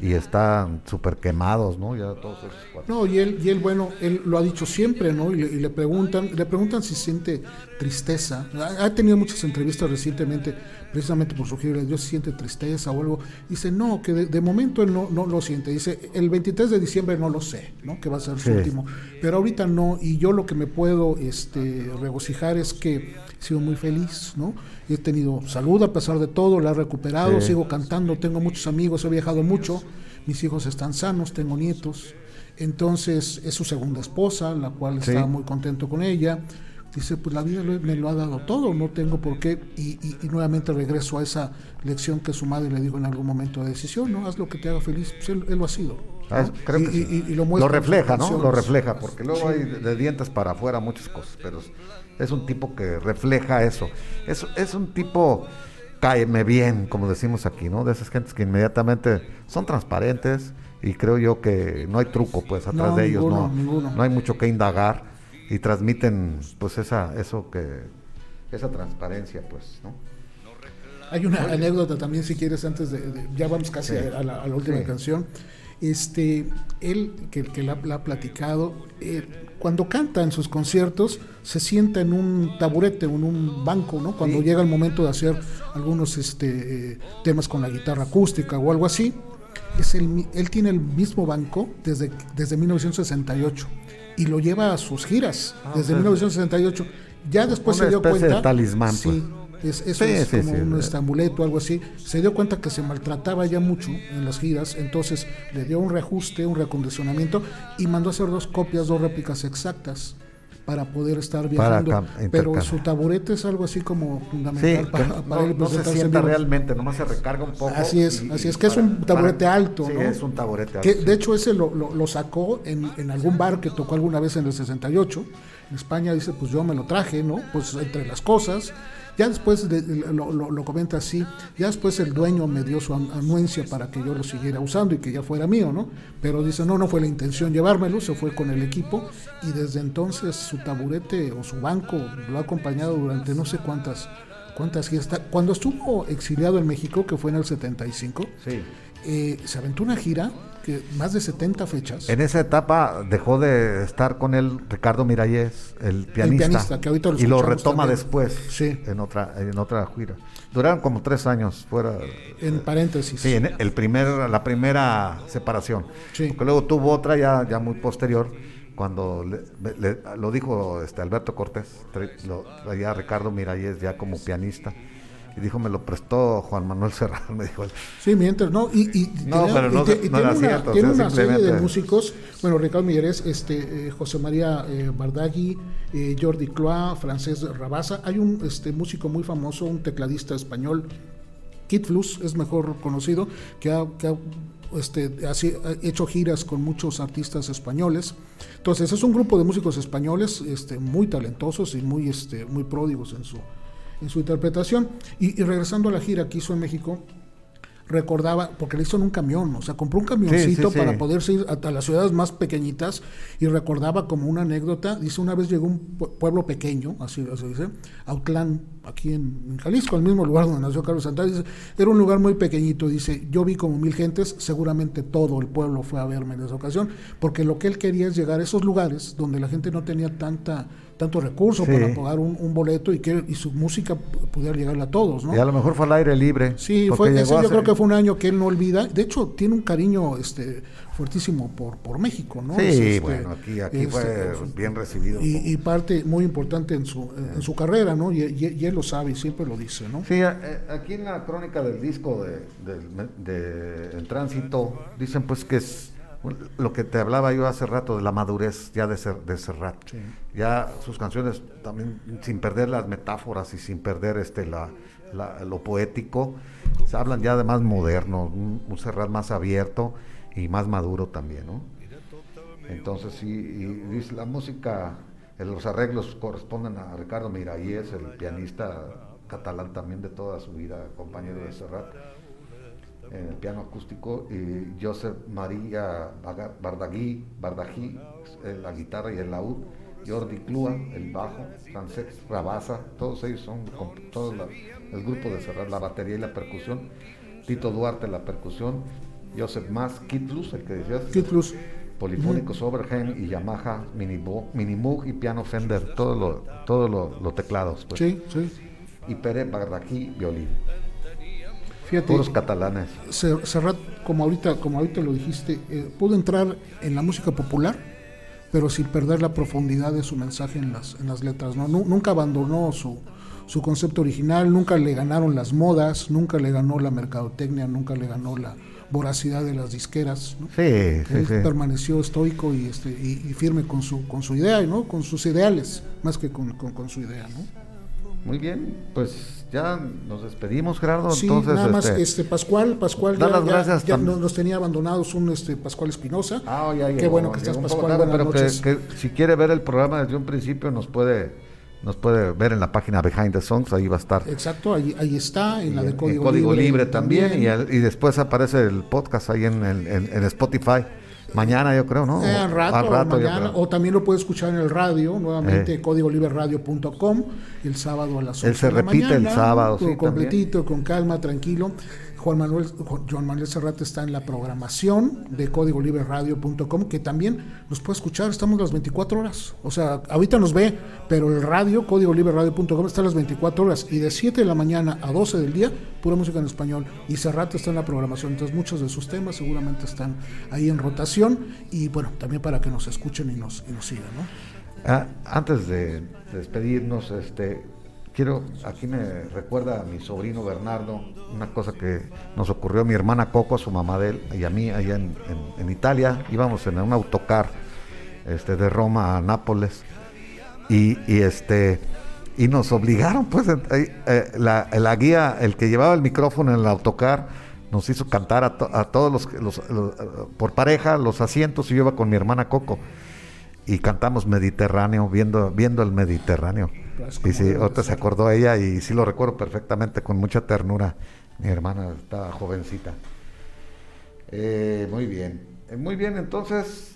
Speaker 1: Y están súper quemados, ¿no? Ya todos
Speaker 2: No, y él, y él, bueno, él lo ha dicho siempre, ¿no? Y le, preguntan, le preguntan si siente tristeza. Ha, tenido muchas entrevistas recientemente, precisamente por sugerirle, Dios siente tristeza o algo. Dice, no, que de, momento él no, no lo siente. Dice, el 23 de diciembre no lo sé, ¿no? Que va a ser su último. Pero ahorita no, y yo lo que me puedo este, regocijar es que he sido muy feliz, ¿no? He tenido salud a pesar de todo, la recuperado, sigo cantando, tengo muchos amigos, he viajado mucho, mis hijos están sanos, tengo nietos. Entonces es su segunda esposa, la cual está muy contento con ella. Dice, pues la vida me lo ha dado todo, no tengo por qué. Y, nuevamente regreso a esa lección que su madre le dijo en algún momento de decisión, ¿no? Haz lo que te haga feliz. Pues él, lo ha sido.
Speaker 1: Ah, y, lo, lo, refleja, ¿no? Lo refleja, porque luego hay de dientes para afuera muchas cosas, pero es un tipo que refleja eso. Es, es un tipo cáeme bien, como decimos aquí, ¿no? De esas gentes que inmediatamente son transparentes y creo yo que no hay truco, pues, atrás de ellos, ¿no? No hay mucho que indagar y transmiten pues esa eso que esa transparencia pues no
Speaker 2: hay una anécdota también si quieres antes de, ya vamos casi a, la, última canción este él que, que la, ha platicado eh, cuando canta en sus conciertos se sienta en un taburete en un banco no cuando llega el momento de hacer algunos este eh, temas con la guitarra acústica o algo así es el, él tiene el mismo banco desde desde 1968 y lo lleva a sus giras ah, desde 1968. Ya después se dio cuenta.
Speaker 1: De talismán,
Speaker 2: sí, pues. Es, eso es como un estamuleto o algo así. Se dio cuenta que se maltrataba ya mucho en las giras, entonces le dio un reajuste, un reacondicionamiento y mandó a hacer dos copias, dos réplicas exactas para poder estar viajando. pero su taburete es algo así como fundamental
Speaker 1: para, para no, no se sienta realmente, nomás se recarga un poco.
Speaker 2: Así es, así es que es un taburete alto,
Speaker 1: sí,
Speaker 2: ¿no?
Speaker 1: es un taburete alto.
Speaker 2: Que, de hecho ese lo, lo, lo sacó en, en, algún bar que tocó alguna vez en el 68. En España dice, pues yo me lo traje, ¿no? Pues entre las cosas ya después lo, comenta así, ya después el dueño me dio su anuencia para que yo lo siguiera usando y que ya fuera mío, ¿no? Pero dice, no, no fue la intención llevármelo, se fue con el equipo y desde entonces su taburete o su banco lo ha acompañado durante no sé cuántas cuántas giras. Cuando estuvo exiliado en México, que fue en el 75, eh, se aventó una gira que más de 70 fechas.
Speaker 1: En esa etapa dejó de estar con él Ricardo Miralles, el pianista, y lo retoma después en otra en otra gira. Duraron como tres años fuera.
Speaker 2: En paréntesis.
Speaker 1: Sí, en el primer, la primera separación. Porque luego tuvo otra ya, ya muy posterior, cuando lo dijo este Alberto Cortés, lo traía Ricardo Miralles ya como pianista y dijo, me lo prestó Juan Manuel Serrano, me dijo.
Speaker 2: Sí, mientras, no, y, y
Speaker 1: no, pero no, tiene, una,
Speaker 2: tiene una serie de músicos, bueno, Ricardo Migueles, este, eh, José María eh, Bardagui, eh, Jordi Cloa, Francés Rabasa, hay un este, músico muy famoso, un tecladista español, Kit Flus, es mejor conocido, que ha, que ha este, ha hecho giras con muchos artistas españoles. Entonces, es un grupo de músicos españoles este, muy talentosos y muy, este, muy pródigos en su, en su interpretación. Y, regresando a la gira que hizo en México, recordaba, porque le hizo en un camión, o sea, compró un camioncito para poderse ir a, las ciudades más pequeñitas y recordaba como una anécdota, dice, una vez llegó un pueblo pequeño, así, se dice, Autlán, aquí en, Jalisco, el mismo lugar donde nació Carlos Santana, dice, era un lugar muy pequeñito, dice, yo vi como mil gentes, seguramente todo el pueblo fue a verme en esa ocasión, porque lo que él quería es llegar a esos lugares donde la gente no tenía tanta tanto recurso para pagar un, boleto y que y su música pudiera llegarle a todos, ¿no?
Speaker 1: Y a lo mejor fue al aire libre.
Speaker 2: Sí, fue, ese yo creo que fue un año que él no olvida. De hecho, tiene un cariño este fuertísimo por, por México, ¿no?
Speaker 1: Sí, este, bueno, aquí, aquí fue este, bien recibido.
Speaker 2: Y, parte muy importante en su, en su carrera, ¿no? Y, él lo sabe y siempre lo dice, ¿no?
Speaker 1: Sí, eh, aquí en la crónica del disco de, de, El Tránsito dicen pues que es lo que te hablaba yo hace rato de la madurez ya de, ser, de Serrat. Ya sus canciones también sin perder las metáforas y sin perder este la, lo poético, se hablan ya de más moderno, un, un, Serrat más abierto y más maduro también, ¿no? Entonces sí, y, la música, los arreglos corresponden a Ricardo Miralles, el pianista catalán también de toda su vida, compañero de Serrat en el piano acústico, y Joseph María Bardagui, Bardají, la guitarra y el laúd, Jordi Clua, el bajo, Francesc Rabasa, todos ellos son todo el grupo de cerrar la batería y la percusión, Tito Duarte la percusión, Joseph Mas, Kitlus, el que decías,
Speaker 2: Kitlus.
Speaker 1: Polifónicos Oberheim y Yamaha, Minimoog y piano Fender, todos los todo lo, teclados. Pues.
Speaker 2: Sí, sí.
Speaker 1: Y Pere Bardají, violín. Fíjate, Puros catalanes.
Speaker 2: Serrat, como ahorita, como ahorita lo dijiste, eh, pudo entrar en la música popular, pero sin perder la profundidad de su mensaje en las, en las letras. ¿no? Nunca abandonó su, su concepto original, nunca le ganaron las modas, nunca le ganó la mercadotecnia, nunca le ganó la voracidad de las disqueras.
Speaker 1: Sí, Él
Speaker 2: permaneció estoico y, este, y, firme con su, con su idea, ¿no? con sus ideales, más que con, su idea. ¿no?
Speaker 1: Muy bien, pues ya nos despedimos, Gerardo.
Speaker 2: Sí,
Speaker 1: Entonces,
Speaker 2: nada más, este, este Pascual, Pascual
Speaker 1: ya, las gracias
Speaker 2: ya, nos, tenía abandonados un este Pascual Espinosa.
Speaker 1: Ah, ya,
Speaker 2: Qué bueno que estás, Pascual.
Speaker 1: pero que, si quiere ver el programa desde un principio nos puede nos puede ver en la página Behind the Songs, ahí va a estar.
Speaker 2: Exacto, ahí, ahí está, en la de
Speaker 1: Código, Código Libre, también, Y, y, después aparece el podcast ahí en, en, Spotify. Mañana yo creo, ¿no?
Speaker 2: Eh, al rato, mañana, o también lo puede escuchar en el radio, nuevamente eh. códigoliberradio.com, el sábado a las 8
Speaker 1: Él se repite el sábado,
Speaker 2: sí, completito, con calma, tranquilo. Juan Manuel, Juan Manuel está en la programación de códigolibreradio.com, que también nos puede escuchar, estamos las 24 horas. O sea, ahorita nos ve, pero el radio, códigolibreradio.com, está las 24 horas. Y de 7 de la mañana a 12 del día, pura música en español. Y Serrate está en la programación. Entonces, muchos de sus temas seguramente están ahí en rotación. Y bueno, también para que nos escuchen y nos, y nos sigan, ¿no?
Speaker 1: Ah, antes de despedirnos, este, quiero, aquí me recuerda a mi sobrino Bernardo, una cosa que nos ocurrió a mi hermana Coco, a su mamá de él, y a mí allá en, Italia, íbamos en un autocar este, de Roma a Nápoles, y, este y nos obligaron, pues, eh, la, guía, el que llevaba el micrófono en el autocar, nos hizo cantar a, todos los, por pareja, los asientos, y yo iba con mi hermana Coco, y cantamos Mediterráneo, viendo, viendo el Mediterráneo. Y sí, otra se acordó ella y sí lo recuerdo perfectamente con mucha ternura. Mi hermana estaba jovencita. Eh, muy bien. Eh, muy bien, entonces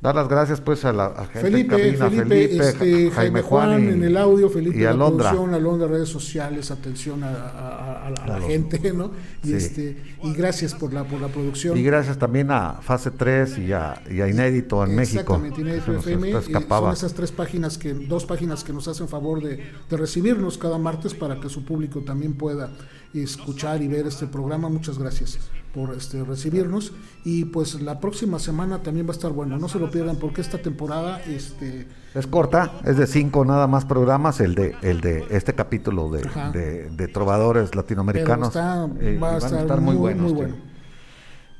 Speaker 1: Dar las gracias pues a la gente
Speaker 2: Felipe,
Speaker 1: cabina,
Speaker 2: Felipe, este, Jaime, Juan, en el audio, Felipe y en la producción, Alondra, redes sociales, atención a, la gente, ¿no? Y este y gracias por la por la producción.
Speaker 1: Y gracias también a Fase 3 y a, y a Inédito en México.
Speaker 2: Exactamente, Inédito FM. son esas tres páginas que, dos páginas que nos hacen favor de, de recibirnos cada martes para que su público también pueda escuchar y ver este programa. Muchas gracias por este, recibirnos. Y pues la próxima semana también va a estar bueno, no se lo pierdan porque esta temporada este
Speaker 1: es corta, es de cinco nada más programas, el de el de este capítulo de, de, trovadores latinoamericanos.
Speaker 2: Eh, va, a estar, muy, bueno.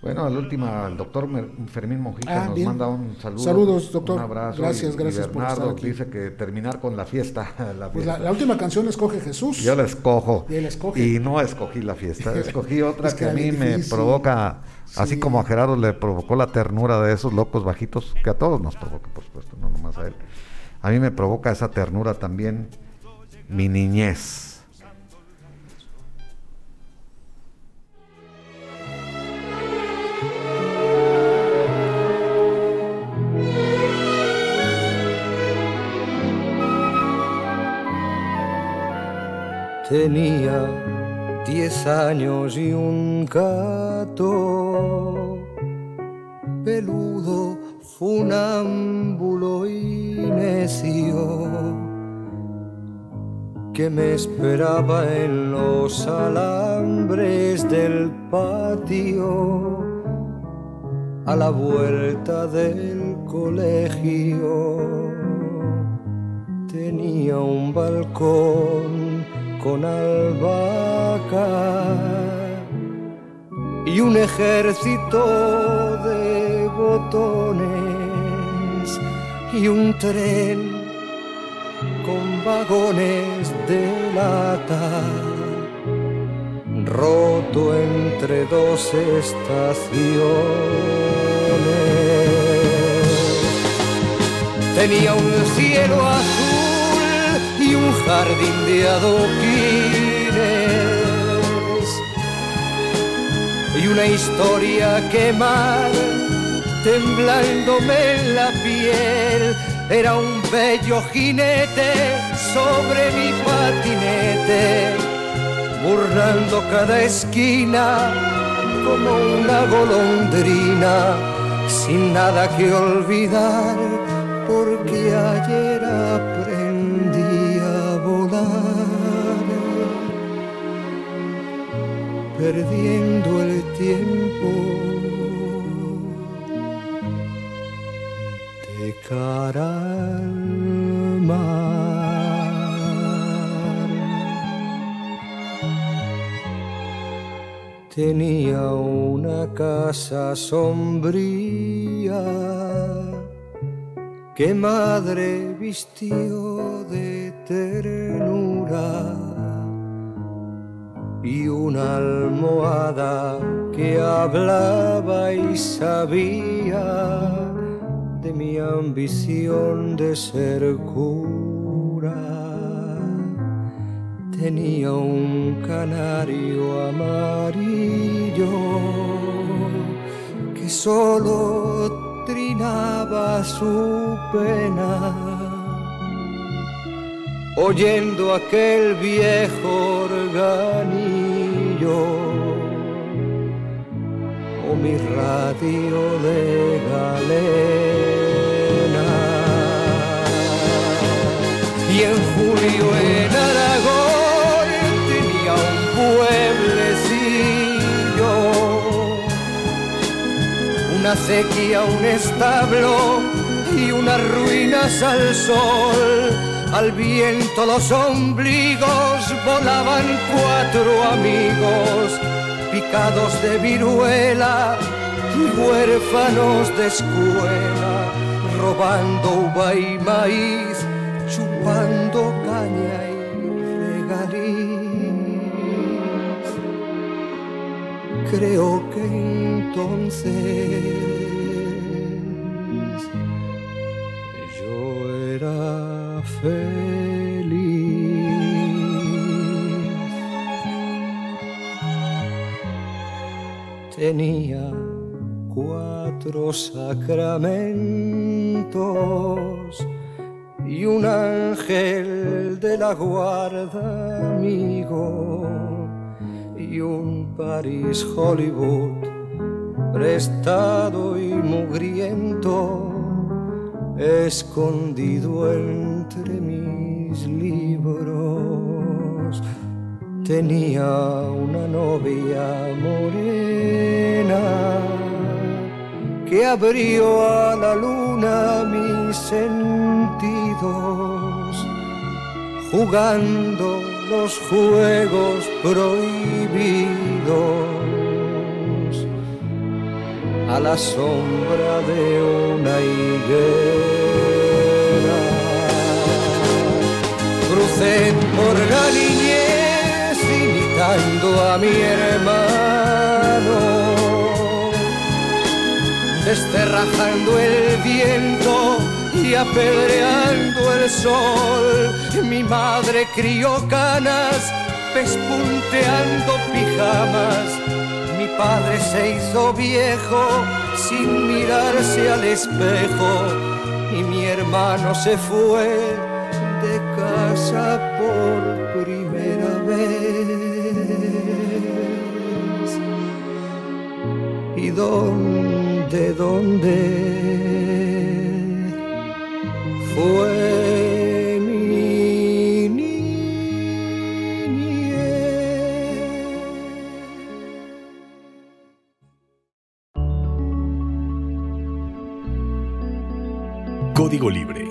Speaker 1: Bueno, la última, el doctor Fermín Mojica ah, nos manda un saludo.
Speaker 2: Saludos, doctor.
Speaker 1: Un abrazo.
Speaker 2: Gracias, gracias por estar aquí.
Speaker 1: dice que terminar con la fiesta. La,
Speaker 2: Pues la, última canción escoge Jesús.
Speaker 1: Yo la escojo.
Speaker 2: Y él escoge.
Speaker 1: Y no escogí la fiesta, escogí otra que, a mí me provoca, así como a Gerardo le provocó la ternura de esos locos bajitos, que a todos nos provoca, por supuesto, no nomás a él. A mí me provoca esa ternura también mi niñez.
Speaker 3: Tenía diez años y un gato peludo, funámbulo y necio que me esperaba en los alambres del patio a la vuelta del colegio. Tenía un balcón con albahaca y un ejército de botones y un tren con vagones de lata roto entre dos estaciones. Tenía un cielo azul jardín de adoquines y una historia quemar temblándome en la piel. Era un bello jinete sobre mi patinete, burlando cada esquina como una golondrina, sin nada que olvidar, porque ayer perdiendo el tiempo de cara. Tenía una casa sombría que madre vistió de ternura y una almohada que hablaba y sabía de mi ambición de ser cura. Tenía un canario amarillo que solo trinaba su pena, oyendo aquel viejo organillo o mi radio de galena. Y en julio en Aragón pueblecillo, una sequía, un establo y unas ruinas al sol. Al viento los ombligos volaban cuatro amigos, picados de viruela y huérfanos de escuela, robando uva y maíz, chupando caña creo que entonces feliz. Tenía cuatro sacramentos y un ángel de la guarda amigo y un París Hollywood prestado y mugriento, escondido entre mis libros. Tenía una novia morena que abrió a la luna mis sentidos, jugando los juegos prohibidos a la sombra de una higuera. Crucé por la niñez imitando a mi hermano, desterrajando el viento y apedreando el sol. Mi madre crió canas, pespunteando pijamas. Mi padre se hizo viejo sin mirarse al espejo. Y mi hermano se fue de casa por primera vez. ¿Y dónde, dónde? fue mi
Speaker 4: Código Libre